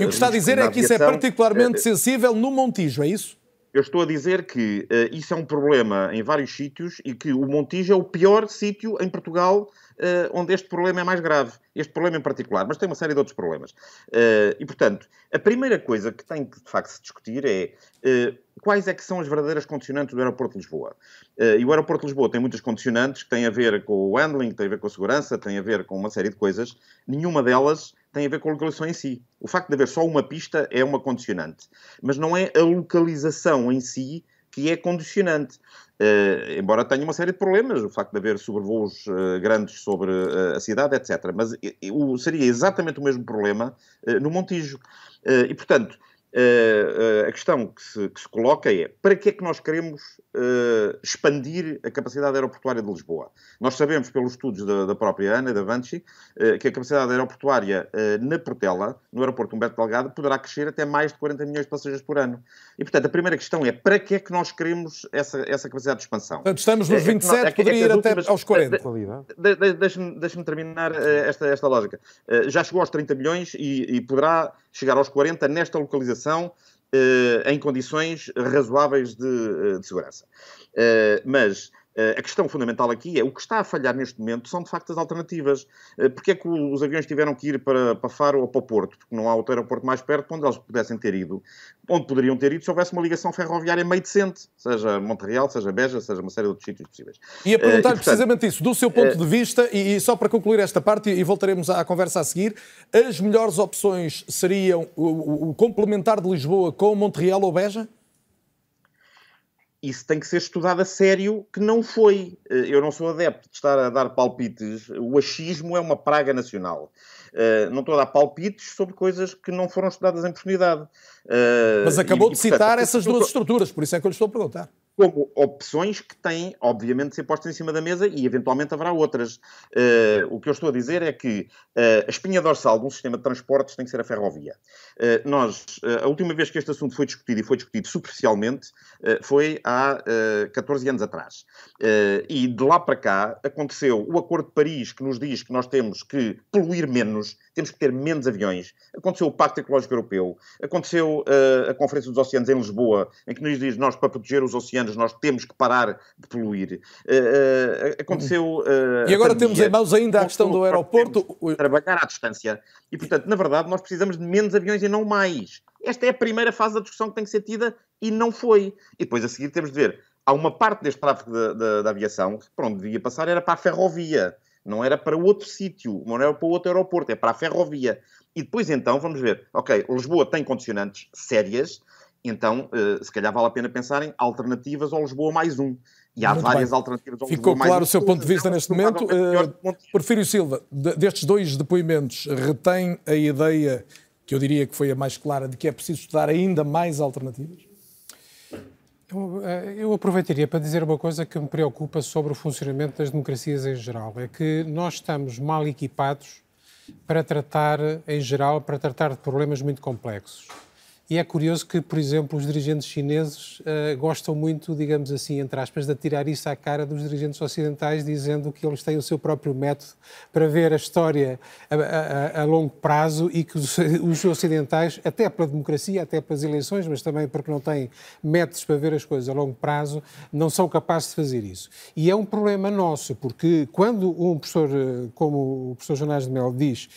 e o que está a dizer é que isso é particularmente sensível no Montijo, é isso? Eu estou a dizer que uh, isso é um problema em vários sítios e que o Montijo é o pior sítio em Portugal uh, onde este problema é mais grave. Este problema em particular, mas tem uma série de outros problemas. Uh, e, portanto, a primeira coisa que tem que, de facto, se discutir é quais é que são as verdadeiras condicionantes do aeroporto de Lisboa. e o aeroporto de Lisboa tem muitas condicionantes que têm a ver com o handling, têm a ver com a segurança, têm a ver com uma série de coisas. Nenhuma delas tem a ver com a localização em si. O facto de haver só uma pista é uma condicionante, mas não é a localização em si que é condicionante. Uh, embora tenha uma série de problemas, o facto de haver sobrevoos uh, grandes sobre uh, a cidade, etc. Mas seria exatamente o mesmo problema no Montijo. e, portanto, Uh, uh, a questão que se, que se, coloca é para que é que nós queremos uh, expandir a capacidade aeroportuária de Lisboa? Nós sabemos, pelos estudos da, da própria Ana, da Vanchi, que a capacidade aeroportuária na Portela, no aeroporto Humberto Delgado, poderá crescer até mais de 40 milhões de passageiros por ano. E, portanto, a primeira questão é para que é que nós queremos essa, essa capacidade de expansão? Portanto, estamos nos 27, é, é, poderia ir até aos 40. De, de, Deixe-me deixe terminar esta, esta lógica. já chegou aos 30 milhões e, e poderá chegar aos 40 nesta localização eh, em condições razoáveis de, eh, de segurança. Eh, mas a questão fundamental aqui é o que está a falhar neste momento são de facto as alternativas. Eh, porque é que os aviões tiveram que ir para, para Faro ou para o Porto? Porque não há outro aeroporto mais perto onde eles pudessem ter ido. Onde poderiam ter ido se houvesse uma ligação ferroviária meio decente, seja Montreal, seja Beja, seja uma série de outros sítios possíveis. E a perguntar uh, precisamente isso, do seu ponto de vista, e, e, só para concluir esta parte, e voltaremos à conversa a seguir, as melhores opções seriam o, o, o complementar de Lisboa com Montreal ou Beja? Isso tem que ser estudado a sério, que não foi. Eh, eu não sou adepto de estar a dar palpites. O achismo é uma praga nacional. Uh, não estou a dar palpites sobre coisas que não foram estudadas em profundidade. Uh, Mas acabou e, de citar portanto, essas duas estruturas, por isso é que eu lhe estou a perguntar como opções que têm, obviamente, de ser postas em cima da mesa e, eventualmente, haverá outras. Uh, o que eu estou a dizer é que uh, a espinha dorsal de um sistema de transportes tem que ser a ferrovia. Uh, nós, a última vez que este assunto foi discutido e foi discutido superficialmente foi há 14 anos atrás. e de lá para cá aconteceu o Acordo de Paris que nos diz que nós temos que poluir menos, temos que ter menos aviões. Aconteceu o Pacto Ecológico Europeu, aconteceu a Conferência dos Oceanos em Lisboa, em que nos diz nós, para proteger os oceanos, anos nós temos que parar de poluir. Uh, aconteceu. Uh, e agora temos em mãos ainda a questão do aeroporto. Trabalhar à distância. E, portanto, na verdade, nós precisamos de menos aviões e não mais. Esta é a primeira fase da discussão que tem que ser tida e não foi. E depois a seguir temos de ver. Há uma parte deste tráfego da, da aviação que, para onde devia passar, era para a ferrovia. Não era para outro sítio, não era para outro aeroporto, é para a ferrovia. E depois então vamos ver, ok, Lisboa tem condicionantes sérias, então uh, se calhar vale a pena pensar em alternativas ao Lisboa mais um. E há Muito várias bem. alternativas ao Ficou Lisboa claro o seu ponto de vista neste momento. Uh, Porfírio Silva, de, destes dois depoimentos, retém a ideia, que eu diria que foi a mais clara, de que é preciso estudar ainda mais alternativas? Eu, eh, eu, aproveitaria para dizer uma coisa que me preocupa sobre o funcionamento das democracias em geral. É que nós estamos mal equipados para tratar, em geral, para tratar de problemas muito complexos. E é curioso que, por exemplo, os dirigentes chineses uh, gostam muito, digamos assim, entre aspas, de atirar isso à cara dos dirigentes ocidentais, dizendo que eles têm o seu próprio método para ver a história a, a, a longo prazo e que os, os, ocidentais, até pela democracia, até pelas eleições, mas também porque não têm métodos para ver as coisas a longo prazo, não são capazes de fazer isso. E é um problema nosso, porque quando um professor, eh, como o professor Jonas de Mel diz,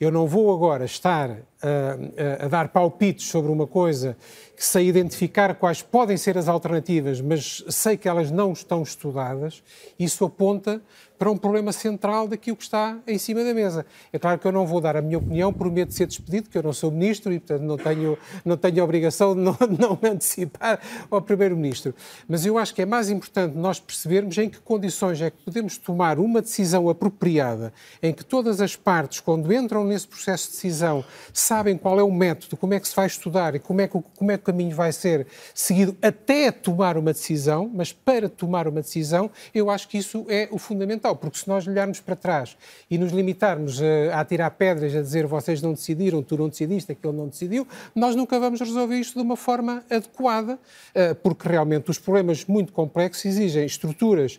eu não vou agora estar a, a, dar palpites sobre uma coisa que sei identificar quais podem ser as alternativas, mas sei que elas não estão estudadas, isso aponta para um problema central daquilo que está em cima da mesa. É claro que eu não vou dar a minha opinião de ser despedido, que eu não sou ministro e, portanto, não tenho, não tenho obrigação de não, não me antecipar ao primeiro-ministro. Mas eu acho que é mais importante nós percebermos em que condições é que podemos tomar uma decisão apropriada, em que todas as partes, quando entram nesse processo de decisão, sabem qual é o método, como é que se vai estudar e como é que, como é que o caminho vai ser seguido até tomar uma decisão, mas para tomar uma decisão, eu acho que isso é o fundamental, porque se nós olharmos para trás e nos limitarmos a, a tirar pedras, a dizer vocês não decidiram, tu não decidiste, aquele não decidiu, nós nunca vamos resolver isto de uma forma adequada, eh, porque realmente os problemas muito complexos exigem estruturas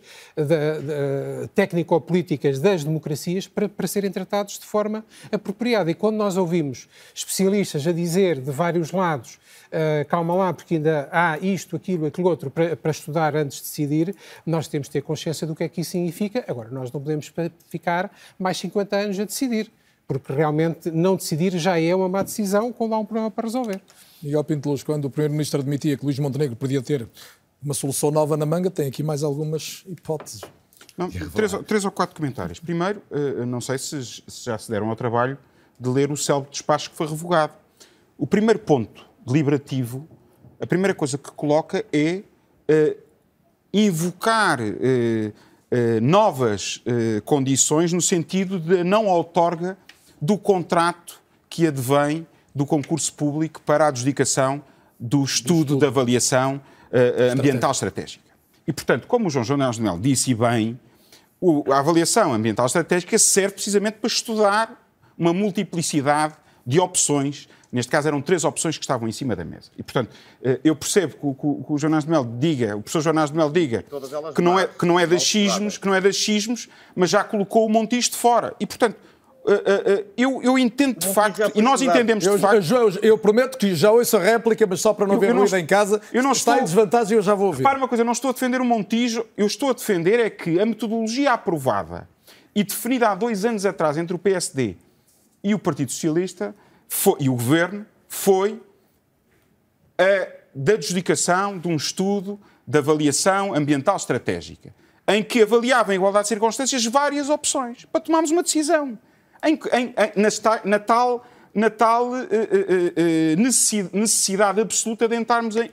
técnico-políticas das democracias para, para serem tratados de forma apropriada. E quando nós ouvimos especialistas a dizer de vários lados, uh, calma lá, porque ainda há isto, aquilo, aquilo outro para, para, estudar antes de decidir, nós temos de ter consciência do que é que isso significa. Agora, nós não podemos ficar mais 50 anos a decidir, porque realmente não decidir já é uma má decisão quando há um problema para resolver. Miguel Pinteluz, quando o Primeiro-Ministro admitia que Luís Montenegro podia ter uma solução nova na manga, tem aqui mais algumas hipóteses. Não, três, três, ou quatro comentários. Primeiro, uh, não sei se, se, já se deram ao trabalho de ler o célebre despacho que foi revogado. O primeiro ponto deliberativo, a primeira coisa que coloca é uh, invocar uh, novas condições no sentido de não outorga do contrato que advém do concurso público para a adjudicação do estudo, do estudo. de avaliação ambiental estratégica. E, portanto, como o João João de Mel disse bem, o, a avaliação ambiental estratégica serve precisamente para estudar uma multiplicidade de opções. Neste caso eram três opções que estavam em cima da mesa. E, portanto, eh, eu percebo que, que, que o Jonas de Mel diga, o professor Jonas de Mel diga que não, é, que não é das xismos, que não é das xismos, mas já colocou o Montijo de fora. E, portanto, uh, uh, eu, eu, entendo de não facto, e nós entendemos de eu, facto. Eu, eu, prometo que já ouço a réplica, mas só para não ver ruído em casa. Eu não está estou, em desvantagem eu já vou ouvir. Repare uma coisa, eu não estou a defender o Montijo, eu estou a defender é que a metodologia aprovada e definida há dois anos atrás entre o PSD e o Partido Socialista foi, e o Governo foi a da adjudicação de um estudo de avaliação ambiental estratégica, em que avaliava em igualdade de circunstâncias várias opções para tomarmos uma decisão em, em, na, na, tal, na tal uh, uh, uh, necessidade absoluta de entrarmos em,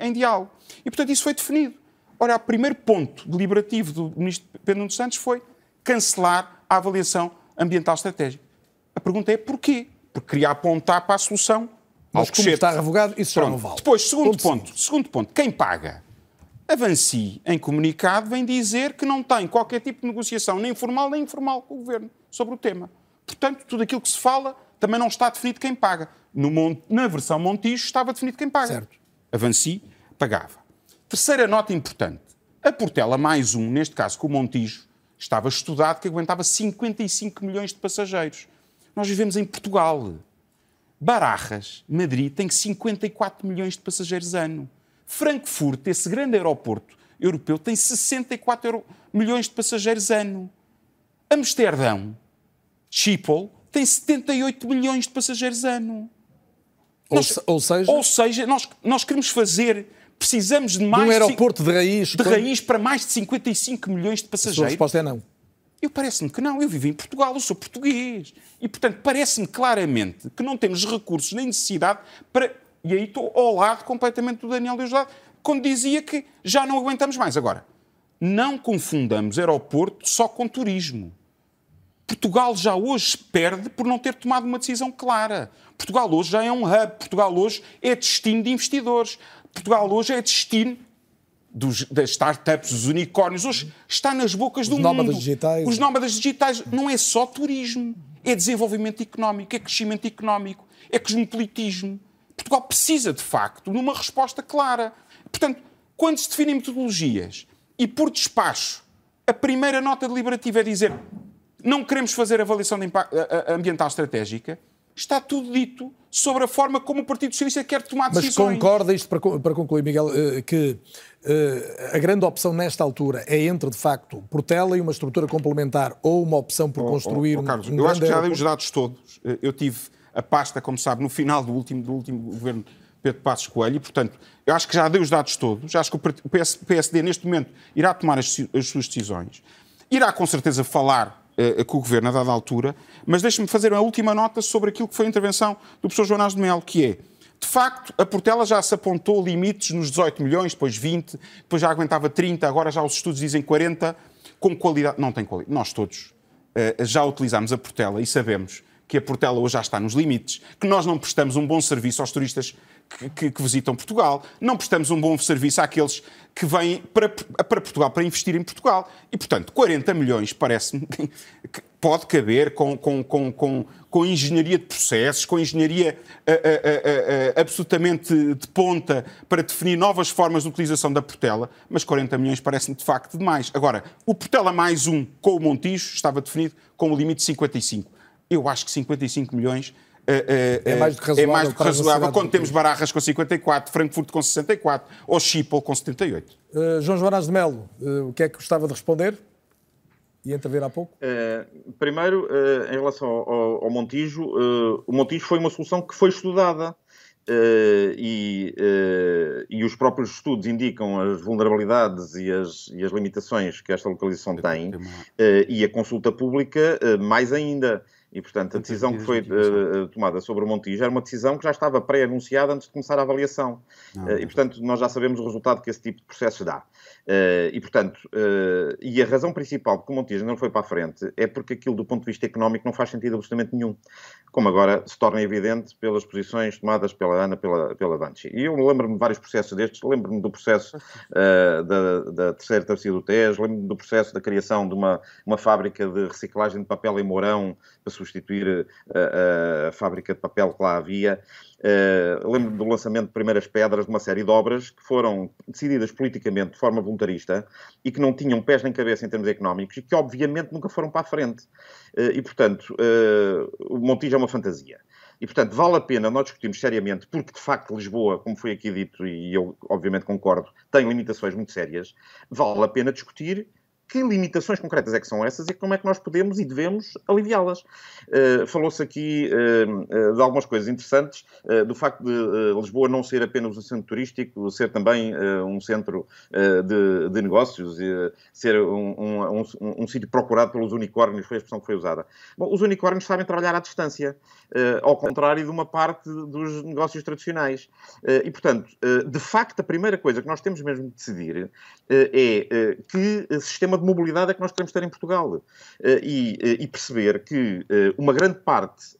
em, diálogo. E, portanto, isso foi definido. Ora, o primeiro ponto deliberativo do Ministro Pedro Nuno Santos foi cancelar a avaliação ambiental estratégica. A pergunta é porquê? Porque queria apontar para a solução. Mas como está revogado, isso Pronto. já não vale. Depois, segundo ponto, ponto segundo ponto, quem paga? A Vansi, em comunicado, vem dizer que não tem qualquer tipo de negociação, nem formal nem informal, com o Governo sobre o tema. Portanto, tudo aquilo que se fala também não está definido quem paga. No, na versão Montijo estava definido quem paga. Certo. A Vansi pagava. Terceira nota importante. A Portela mais um, neste caso com o Montijo, estava estudado que aguentava 55 milhões de passageiros. Nós vivemos em Portugal. Barajas, Madrid, tem 54 milhões de passageiros ano. Frankfurt, esse grande aeroporto europeu, tem 64 milhões de passageiros ano. Amsterdão, Schiphol tem 78 milhões de passageiros ano. Ou, nós, ou seja, ou seja nós, nós queremos fazer, precisamos de mais. De um aeroporto de raiz. De raiz para mais de 55 milhões de passageiros. A resposta é não. Eu parece-me que não. Eu vivo em Portugal, eu sou português. E, portanto, parece-me claramente que não temos recursos nem necessidade para. E aí estou ao lado completamente do Daniel Deusdado, quando dizia que já não aguentamos mais. Agora, não confundamos aeroporto só com turismo. Portugal já hoje perde por não ter tomado uma decisão clara. Portugal hoje já é um hub, Portugal hoje é destino de investidores, Portugal hoje é destino dos, das startups, dos unicórnios, hoje está nas bocas Os do nómadas mundo. Digitais. Os nómadas digitais não é só turismo, é desenvolvimento económico, é crescimento económico, é cosmopolitismo. Portugal precisa, de facto, de uma resposta clara. Portanto, quando se definem metodologias e, por despacho, a primeira nota deliberativa é dizer não queremos fazer avaliação de impacto, ambiental estratégica, está tudo dito sobre a forma como o Partido Socialista quer tomar decisões. Mas concorda, isto para concluir, Miguel, eh, que eh, a grande opção nesta altura é entre, de facto, Portela e uma estrutura complementar ou uma opção por construir oh, oh, Carlos, um Eu acho que já dei os dados todos. Eh, eu tive a pasta, como sabe, no final do último, do último governo Pedro Passos Coelho e, portanto, eu acho que já dei os dados todos. Acho que o PSD, neste momento, irá tomar as, as suas decisões. Irá, com certeza, falar uh, com o Governo a dada altura, mas deixe-me fazer uma última nota sobre aquilo que foi a intervenção do professor Joanás de Mel, que é, de facto, a Portela já se apontou limites nos 18 milhões, depois 20, depois já aguentava 30, agora já os estudos dizem 40, com qualidade. Não tem qualidade. Nós todos uh, já utilizámos a Portela e sabemos que a Portela hoje já está nos limites, que nós não prestamos um bom serviço aos turistas que, que, visitam Portugal, não prestamos um bom serviço àqueles que vêm para, para Portugal para investir em Portugal. E, portanto, 40 milhões parece-me que pode caber com, com, com, com, com engenharia de processos, com engenharia uh, uh, uh, absolutamente de ponta para definir novas formas de utilização da Portela, mas 40 milhões parece-me de facto demais. Agora, o Portela mais um com o Montijo estava definido com o limite de 55 eu acho que 55 milhões é, é, é mais do que razoável, é mais do que razoável quando temos Barajas com 54, Frankfurt com 64 ou Schiphol com 78. Uh, João Joanás de Melo, uh, o que é que gostava de responder? E entrever há pouco? Uh, primeiro, em relação ao, ao Montijo, o Montijo foi uma solução que foi estudada. E, e, os próprios estudos indicam as vulnerabilidades e as, e as limitações que esta localização tem, e a consulta pública mais ainda. E, portanto, a decisão que foi uh, tomada sobre o Montijo era uma decisão que já estava pré-anunciada antes de começar a avaliação. Não, uh, e, portanto, nós já sabemos o resultado que esse tipo de processo dá. Uh, e, portanto, e a razão principal de que o Montijo não foi para a frente é porque aquilo, do ponto de vista económico, não faz sentido absolutamente nenhum. Como agora se torna evidente pelas posições tomadas pela Ana, pela, pela Banchi. E eu lembro-me de vários processos destes. Lembro-me do processo da, da terceira travessia do Tejo, lembro-me do processo da criação de uma, uma fábrica de reciclagem de papel em Mourão para substituir a, a, a fábrica de papel que lá havia. Uh, lembro do lançamento de primeiras pedras de uma série de obras que foram decididas politicamente de forma voluntarista e que não tinham pés nem cabeça em termos económicos e que obviamente nunca foram para a frente. Uh, e portanto, uh, o Montijo é uma fantasia. E, portanto, vale a pena nós discutirmos seriamente, porque de facto Lisboa, como foi aqui dito, e eu obviamente concordo, tem limitações muito sérias, vale a pena discutir que limitações concretas é que são essas e como é que nós podemos e devemos aliviá-las. Uh, Falou-se aqui uh, de algumas coisas interessantes, uh, do facto de Lisboa não ser apenas um centro turístico, ser também um centro de, de, negócios, ser um, um, um, um, sítio procurado pelos unicórnios, foi a expressão que foi usada. Bom, os unicórnios sabem trabalhar à distância, ao contrário de uma parte dos negócios tradicionais. e, portanto, de facto, a primeira coisa que nós temos mesmo de decidir é que sistema de mobilidade é que nós queremos ter em Portugal. Eh, e, eh, e perceber que eh, uma grande parte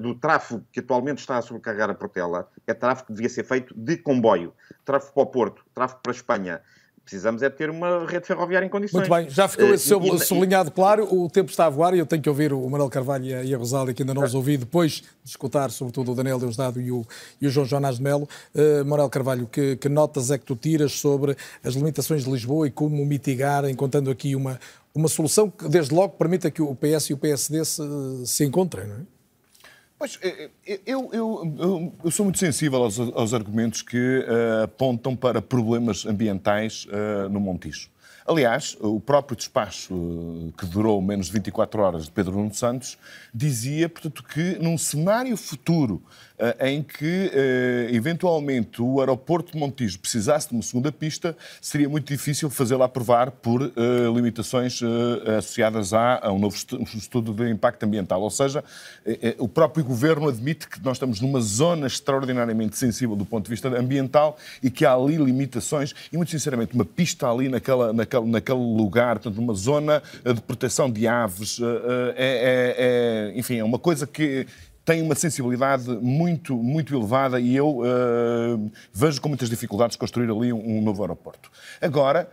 do tráfego que atualmente está a sobrecarregar a Portela é tráfego que devia ser feito de comboio. Tráfego para o Porto, tráfego para a Espanha, precisamos é ter uma rede ferroviária em condições. Muito bem, já ficou esse uh, sublinhado claro, o tempo está a voar e eu tenho que ouvir o Manuel Carvalho e a Rosália, que ainda não os ouvi, depois de escutar sobretudo o Daniel Deusdado e o, e o João Jonas de Melo. Uh, Manuel Carvalho, que, que, notas é que tu tiras sobre as limitações de Lisboa e como mitigar, encontrando aqui uma, uma solução que desde logo permita que o PS e o PSD se, se encontrem, não é? Pois, eh, eh, eu, eu, eu, sou muito sensível aos, aos argumentos que uh, apontam para problemas ambientais uh, no Montijo. Aliás, o próprio despacho que durou menos de 24 horas de Pedro Nuno Santos dizia, portanto, que num cenário futuro eh, em que, eh, eventualmente, o aeroporto de Montijo precisasse de uma segunda pista, seria muito difícil fazê-la aprovar por eh, limitações associadas a um novo estudo de impacto ambiental. Ou seja, o próprio governo admite que nós estamos numa zona extraordinariamente sensível do ponto de vista ambiental e que há ali limitações e, muito sinceramente, uma pista ali naquela, naquele, naquele lugar, portanto, uma zona de proteção de aves, é, é, é enfim, é uma coisa que tem uma sensibilidade muito, muito elevada e eu uh, vejo com muitas dificuldades construir ali um, um novo aeroporto. Agora,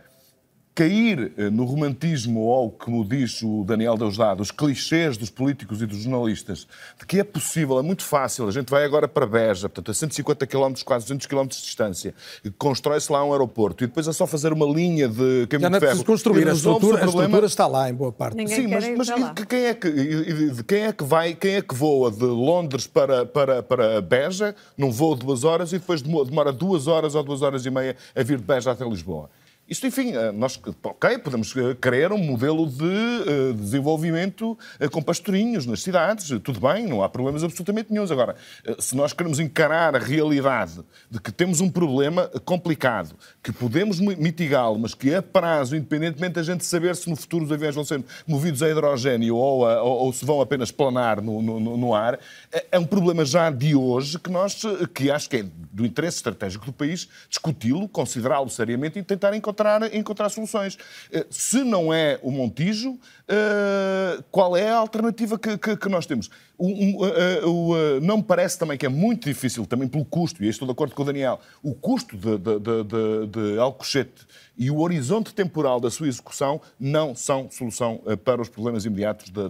cair eh, no romantismo ou, como diz o Daniel Deusdado, os clichês dos políticos e dos jornalistas, de que é possível, é muito fácil, a gente vai agora para Beja, portanto a 150 km, quase 200 km de distância, constrói-se lá um aeroporto e depois é só fazer uma linha de caminho Já não de é ferro. construir, a estrutura, a estrutura está lá em boa parte. Ninguém Sim, mas, mas quem, é que, quem é que vai, quem é que voa de Londres para, para, para Beja, num voo de duas horas e depois demora duas horas ou duas horas e meia a vir de Beja até Lisboa? Isto, enfim, eh, nós, ok, podemos eh, querer um modelo de uh, desenvolvimento com pastorinhos nas cidades, tudo bem, não há problemas absolutamente nenhums. Agora, se nós queremos encarar a realidade de que temos um problema complicado, que podemos mitigá-lo, mas que a prazo, independentemente da gente saber se no futuro os aviões vão ser movidos a hidrogênio ou, a, ou, ou se vão apenas planar no, no, no ar, é, é, um problema já de hoje que nós, que acho que é do interesse estratégico do país, discuti-lo, considerá-lo seriamente e tentar encontrar encontrar, encontrar soluções. Eh, se não é o Montijo, uh, qual é a alternativa que, que, que nós temos? O, uh, uh, não me parece também que é muito difícil, também pelo custo, e estou de acordo com o Daniel, o custo de, de, de, de Alcochete e o horizonte temporal da sua execução não são solução para os problemas imediatos de,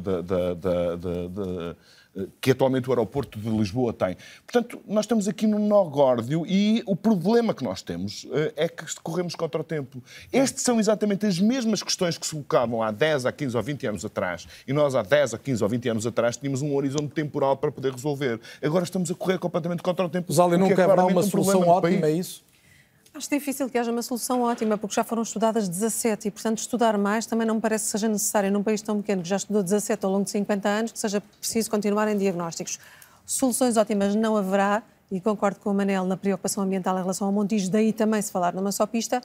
que atualmente o aeroporto de Lisboa tem. Portanto, nós estamos aqui num nó górdio e o problema que nós temos uh, é que corremos contra o tempo. Estes são exatamente as mesmas questões que se colocavam há 10, há 15 ou 20 anos atrás. E nós há 10, há 15 ou 20 anos atrás tínhamos um horizonte temporal para poder resolver. Agora estamos a correr completamente contra o tempo. Zali, nunca é haverá uma um solução ótima, é isso? Acho difícil que haja uma solução ótima, porque já foram estudadas 17 e, portanto, estudar mais também não me parece que seja necessário num país tão pequeno que já estudou 17 ao longo de 50 anos, que seja preciso continuar em diagnósticos. Soluções ótimas não haverá, e concordo com o Manel na preocupação ambiental em relação ao Montijo, daí também se falar numa só pista,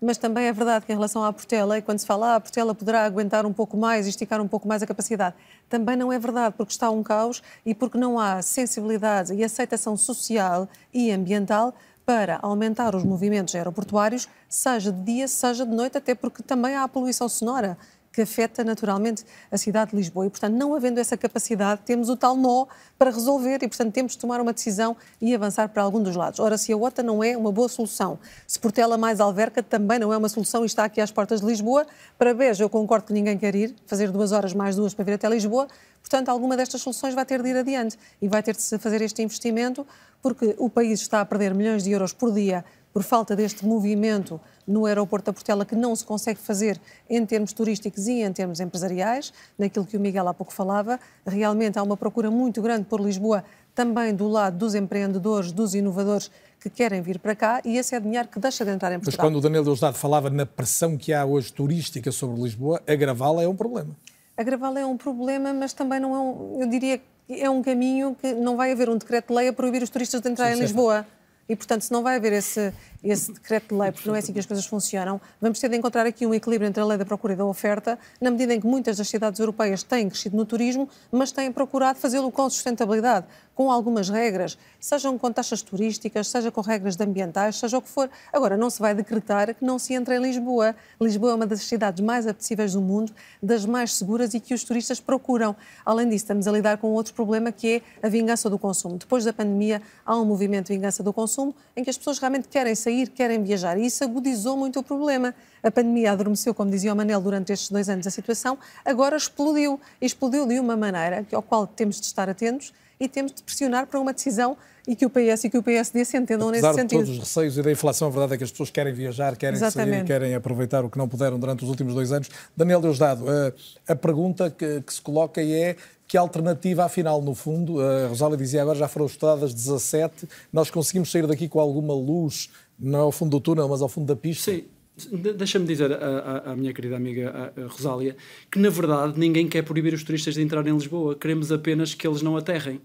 mas também é verdade que em relação à Portela, e quando se fala ah, a Portela poderá aguentar um pouco mais e esticar um pouco mais a capacidade, também não é verdade, porque está um caos e porque não há sensibilidade e aceitação social e ambiental para aumentar os movimentos aeroportuários, seja de dia, seja de noite, até porque também há a poluição sonora que afeta naturalmente a cidade de Lisboa. E, portanto, não havendo essa capacidade, temos o tal nó para resolver e, portanto, temos de tomar uma decisão e avançar para algum dos lados. Ora, se a OTA não é uma boa solução, se Portela mais Alverca também não é uma solução e está aqui às portas de Lisboa, para Beja eu concordo que ninguém quer ir, fazer duas horas mais duas para vir até Lisboa, portanto, alguma destas soluções vai ter de ir adiante e vai ter de se fazer este investimento porque o país está a perder milhões de euros por dia por falta deste movimento no aeroporto da Portela que não se consegue fazer em termos turísticos e em termos empresariais, naquilo que o Miguel há pouco falava. Realmente há uma procura muito grande por Lisboa, também do lado dos empreendedores, dos inovadores que querem vir para cá e esse é dinheiro que deixa de entrar em Portugal. Mas quando o Daniel Deusdado falava na pressão que há hoje turística sobre Lisboa, agravá-la é um problema. Agravá-la é um problema, mas também não é um, eu diria é um caminho que não vai haver um decreto de lei a proibir os turistas de entrar Sim, em Lisboa. E, portanto, se não vai haver esse, esse decreto de lei, porque não é assim que as coisas funcionam, vamos ter de encontrar aqui um equilíbrio entre a lei da procura e da oferta, na medida em que muitas das cidades europeias têm crescido no turismo, mas têm procurado fazê-lo com sustentabilidade, com algumas regras, sejam com taxas turísticas, seja com regras ambientais, seja o que for. Agora, não se vai decretar que não se entre em Lisboa. Lisboa é uma das cidades mais apetecíveis do mundo, das mais seguras e que os turistas procuram. Além disso, estamos a lidar com outro problema que é a vingança do consumo. Depois da pandemia, há um movimento de vingança do consumo em que as pessoas realmente querem sair sair, querem viajar. E isso agudizou muito o problema. A pandemia adormeceu, como dizia o Manel, durante estes dois anos a situação, agora explodiu. Explodiu de uma maneira ao qual temos de estar atentos e temos de pressionar para uma decisão e que o PS e que o PSD se entendam Apesar nesse sentido. de todos os receios e da inflação, a verdade é que as pessoas querem viajar, querem Exatamente. sair, querem aproveitar o que não puderam durante os últimos dois anos. Daniel Deusdado, a, a pergunta que, que, se coloca é que alternativa, afinal, no fundo, a Rosália dizia agora já foram estudadas 17, nós conseguimos sair daqui com alguma luz não ao fundo do túnel, mas ao fundo da pista. Sim. Deixa-me dizer à, minha querida amiga Rosália que, na verdade, ninguém quer proibir os turistas de entrar em Lisboa. Queremos apenas que eles não aterrem.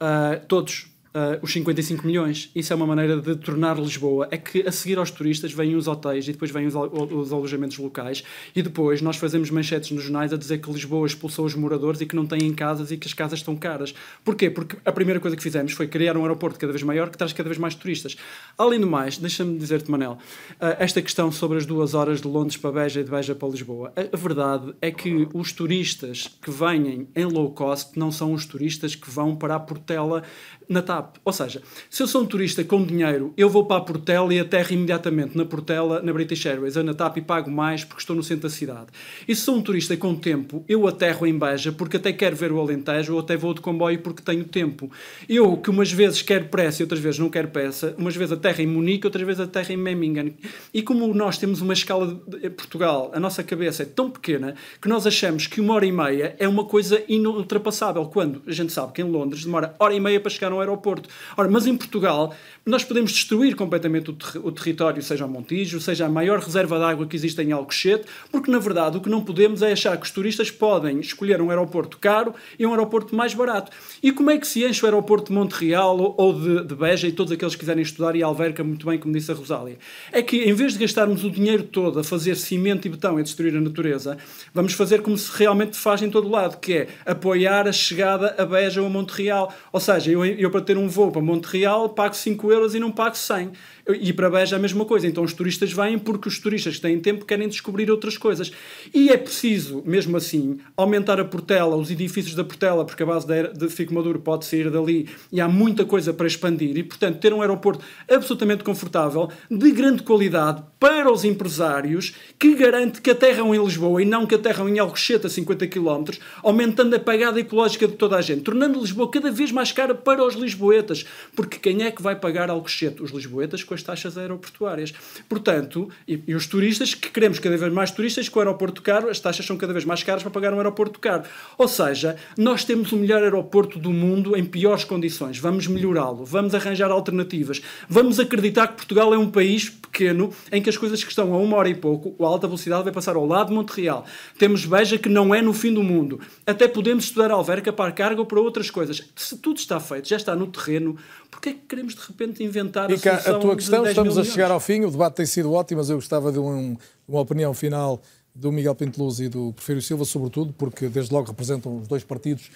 Uh, todos, uh, os 55 milhões. Isso é uma maneira de tornar Lisboa. É que a seguir aos turistas vêm os hotéis e depois vêm os, os alojamentos locais e depois nós fazemos manchetes nos jornais a dizer que Lisboa expulsou os moradores e que não têm casas e que as casas estão caras. Porquê? Porque a primeira coisa que fizemos foi criar um aeroporto cada vez maior que traz cada vez mais turistas. Além do mais, deixa-me dizer-te, Manel, uh, esta questão sobre as duas horas de Londres para Beja e de Beja para Lisboa. A, a verdade é que os turistas que vêm em low cost não são os turistas que vão para a Portela na TAP. Ou seja, se eu sou um turista com dinheiro, eu vou para a Portela e aterro imediatamente na Portela, na British Airways, ou na TAP e pago mais porque estou no centro da cidade. E se sou um turista com tempo, eu aterro em Beja porque até quero ver o Alentejo ou até vou de comboio porque tenho tempo. Eu, que umas vezes quero pressa e outras vezes não quero pressa, umas vezes aterro em Munique, outras vezes aterro em Memmingen. E como nós temos uma escala de Portugal, a nossa cabeça é tão pequena que nós achamos que uma hora e meia é uma coisa inultrapassável, quando a gente sabe que em Londres demora hora e meia para chegar no aeroporto. Ora, mas em Portugal nós podemos destruir completamente o, ter o território, seja o Montijo, seja a maior reserva de água que existe em Alcochete, porque na verdade o que não podemos é achar que os turistas podem escolher um aeroporto caro e um aeroporto mais barato. E como é que se enche o aeroporto de Montreal ou de, de Beja e todos aqueles que quiserem estudar e Alverca, muito bem, como disse a Rosália? É que em vez de gastarmos o dinheiro todo a fazer cimento e betão e destruir a natureza, vamos fazer como se realmente faz em todo lado, que é apoiar a chegada a Beja ou a Montreal. Ou seja, eu, eu para ter um voo para Montreal pago 5 euros e não pago 100. E para Beja a mesma coisa. Então os turistas vêm porque os turistas que têm tempo querem descobrir outras coisas. E é preciso, mesmo assim, aumentar a Portela, os edifícios da Portela, porque a base de Fico Maduro pode sair dali e há muita coisa para expandir. E, portanto, ter um aeroporto absolutamente confortável, de grande qualidade para os empresários, que garante que aterram em Lisboa e não que aterram em Alcochete a 50 km, aumentando a pagada ecológica de toda a gente, tornando Lisboa cada vez mais cara para os lisboetas. Porque quem é que vai pagar Alcochete? Os lisboetas com as taxas aeroportuárias. Portanto, e, e os turistas, que queremos cada vez mais turistas, com o aeroporto caro, as taxas são cada vez mais caras para pagar um aeroporto caro. Ou seja, nós temos o melhor aeroporto do mundo em piores condições. Vamos melhorá-lo, vamos arranjar alternativas, vamos acreditar que Portugal é um país pequeno em que as coisas que estão a uma hora e pouco, a alta velocidade vai passar ao lado de Montreal. Temos Beja que não é no fim do mundo. Até podemos estudar Alverca para carga ou para outras coisas. Se tudo está feito, já está no terreno, porquê é que queremos de repente inventar a solução a tua questão, estamos a chegar ao fim, o debate tem sido ótimo, mas eu gostava de um, uma opinião final do Miguel Pinteluz e do Porfírio Silva, sobretudo, porque desde logo representam os dois partidos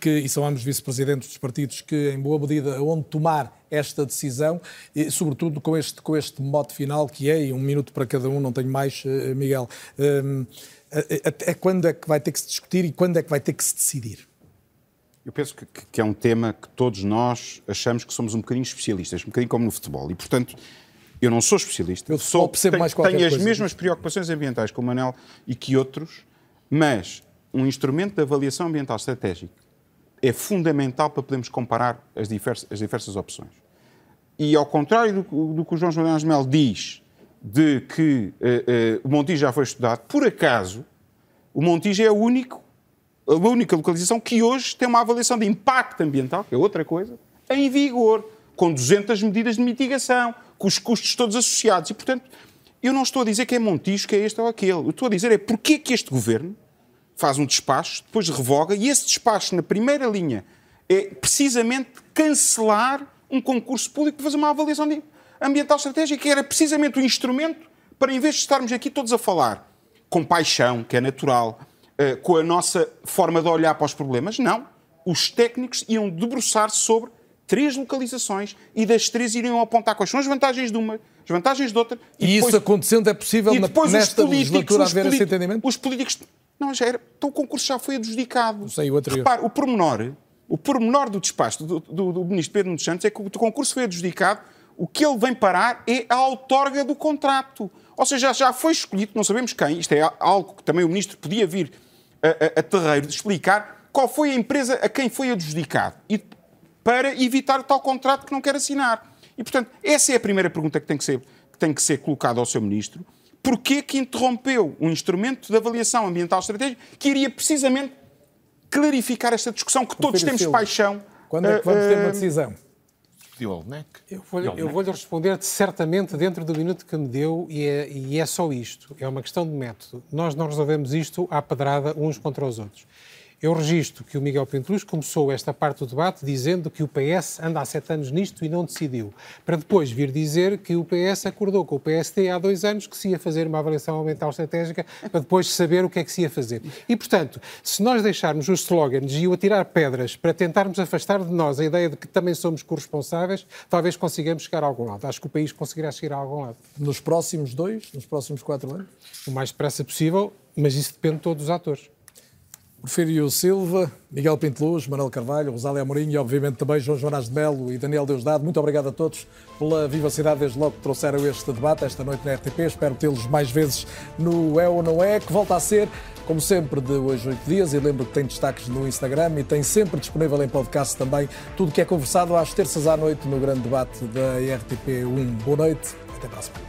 que, e são ambos vice-presidentes dos partidos que, em boa medida, onde tomar esta decisão, e sobretudo com este, com este mote final que é, e um minuto para cada um, não tenho mais, eh, Miguel, um, até quando é que vai ter que se discutir e quando é que vai ter que se decidir? Eu penso que, que é um tema que todos nós achamos que somos um bocadinho especialistas, um bocadinho como no futebol, e portanto eu não sou especialista, eu sou, tenho, mais tenho as mesmas preocupações ambientais que o Manel e que outros, mas um instrumento de avaliação ambiental estratégico é fundamental para podermos comparar as diversas, as diversas opções. E ao contrário do, do que o João João Mel diz, de que uh, uh, o Montijo já foi estudado, por acaso, o Montijo é o único, a única localização que hoje tem uma avaliação de impacto ambiental, que é outra coisa, em vigor, com 200 medidas de mitigação, com os custos todos associados. E, portanto, eu não estou a dizer que é Montijo, que é este ou aquele. Eu estou a dizer é porque que este governo faz um despacho, depois revoga, e esse despacho, na primeira linha, é precisamente cancelar um concurso público para fazer uma avaliação ambiental estratégica, que era precisamente o instrumento para, em vez de estarmos aqui todos a falar com paixão, que é natural, eh, com a nossa forma de olhar para os problemas, não. Os técnicos iam debruçar-se sobre três localizações e das três iriam apontar quais são as vantagens de uma, as vantagens de outra. E, e depois, isso acontecendo é possível e depois na, nesta legislatura haver esse entendimento? Os políticos... Não, já era. Então o concurso já foi adjudicado. Não sei, o anterior. Repare, o pormenor, o pormenor do despacho do, do, do ministro Pedro Nunes Santos é que o concurso foi adjudicado, o que ele vem parar é a outorga do contrato. Ou seja, já foi escolhido, não sabemos quem, isto é algo que também o ministro podia vir a, a, terreiro de explicar, qual foi a empresa a quem foi adjudicado. E para evitar tal contrato que não quer assinar. E, portanto, essa é a primeira pergunta que tem que ser, que tem que ser colocada ao seu ministro. Porquê que interrompeu um instrumento de avaliação ambiental estratégica que iria precisamente clarificar esta discussão que todos temos paixão? Quando é que vamos ter uma decisão? Eu vou-lhe vou responder certamente dentro do minuto que me deu e é, e é só isto. É uma questão de método. Nós não resolvemos isto à pedrada uns contra os outros. Eu registro que o Miguel Pinteluz começou esta parte do debate dizendo que o PS anda há sete anos nisto e não decidiu, para depois vir dizer que o PS acordou com o PSD há dois anos que se ia fazer uma avaliação ambiental estratégica para depois saber o que é que se ia fazer. E, portanto, se nós deixarmos os slogans e o atirar pedras para tentarmos afastar de nós a ideia de que também somos corresponsáveis, talvez consigamos chegar a algum lado. Acho que o país conseguirá chegar a algum lado. Nos próximos dois, nos próximos quatro anos? O mais depressa possível, mas isso depende de todos os atores. Porfírio Silva, Miguel Pinteluz, Manuel Carvalho, Rosália Amorim e, obviamente, também João Jonas de Melo e Daniel Deusdado. Muito obrigado a todos pela vivacidade desde logo que trouxeram este debate esta noite na RTP. Espero tê-los mais vezes no É ou Não É, que volta a ser, como sempre, de hoje oito dias. E lembro que tem destaques no Instagram e tem sempre disponível em podcast também tudo que é conversado às terças à noite no grande debate da RTP1. Boa noite, até para a semana.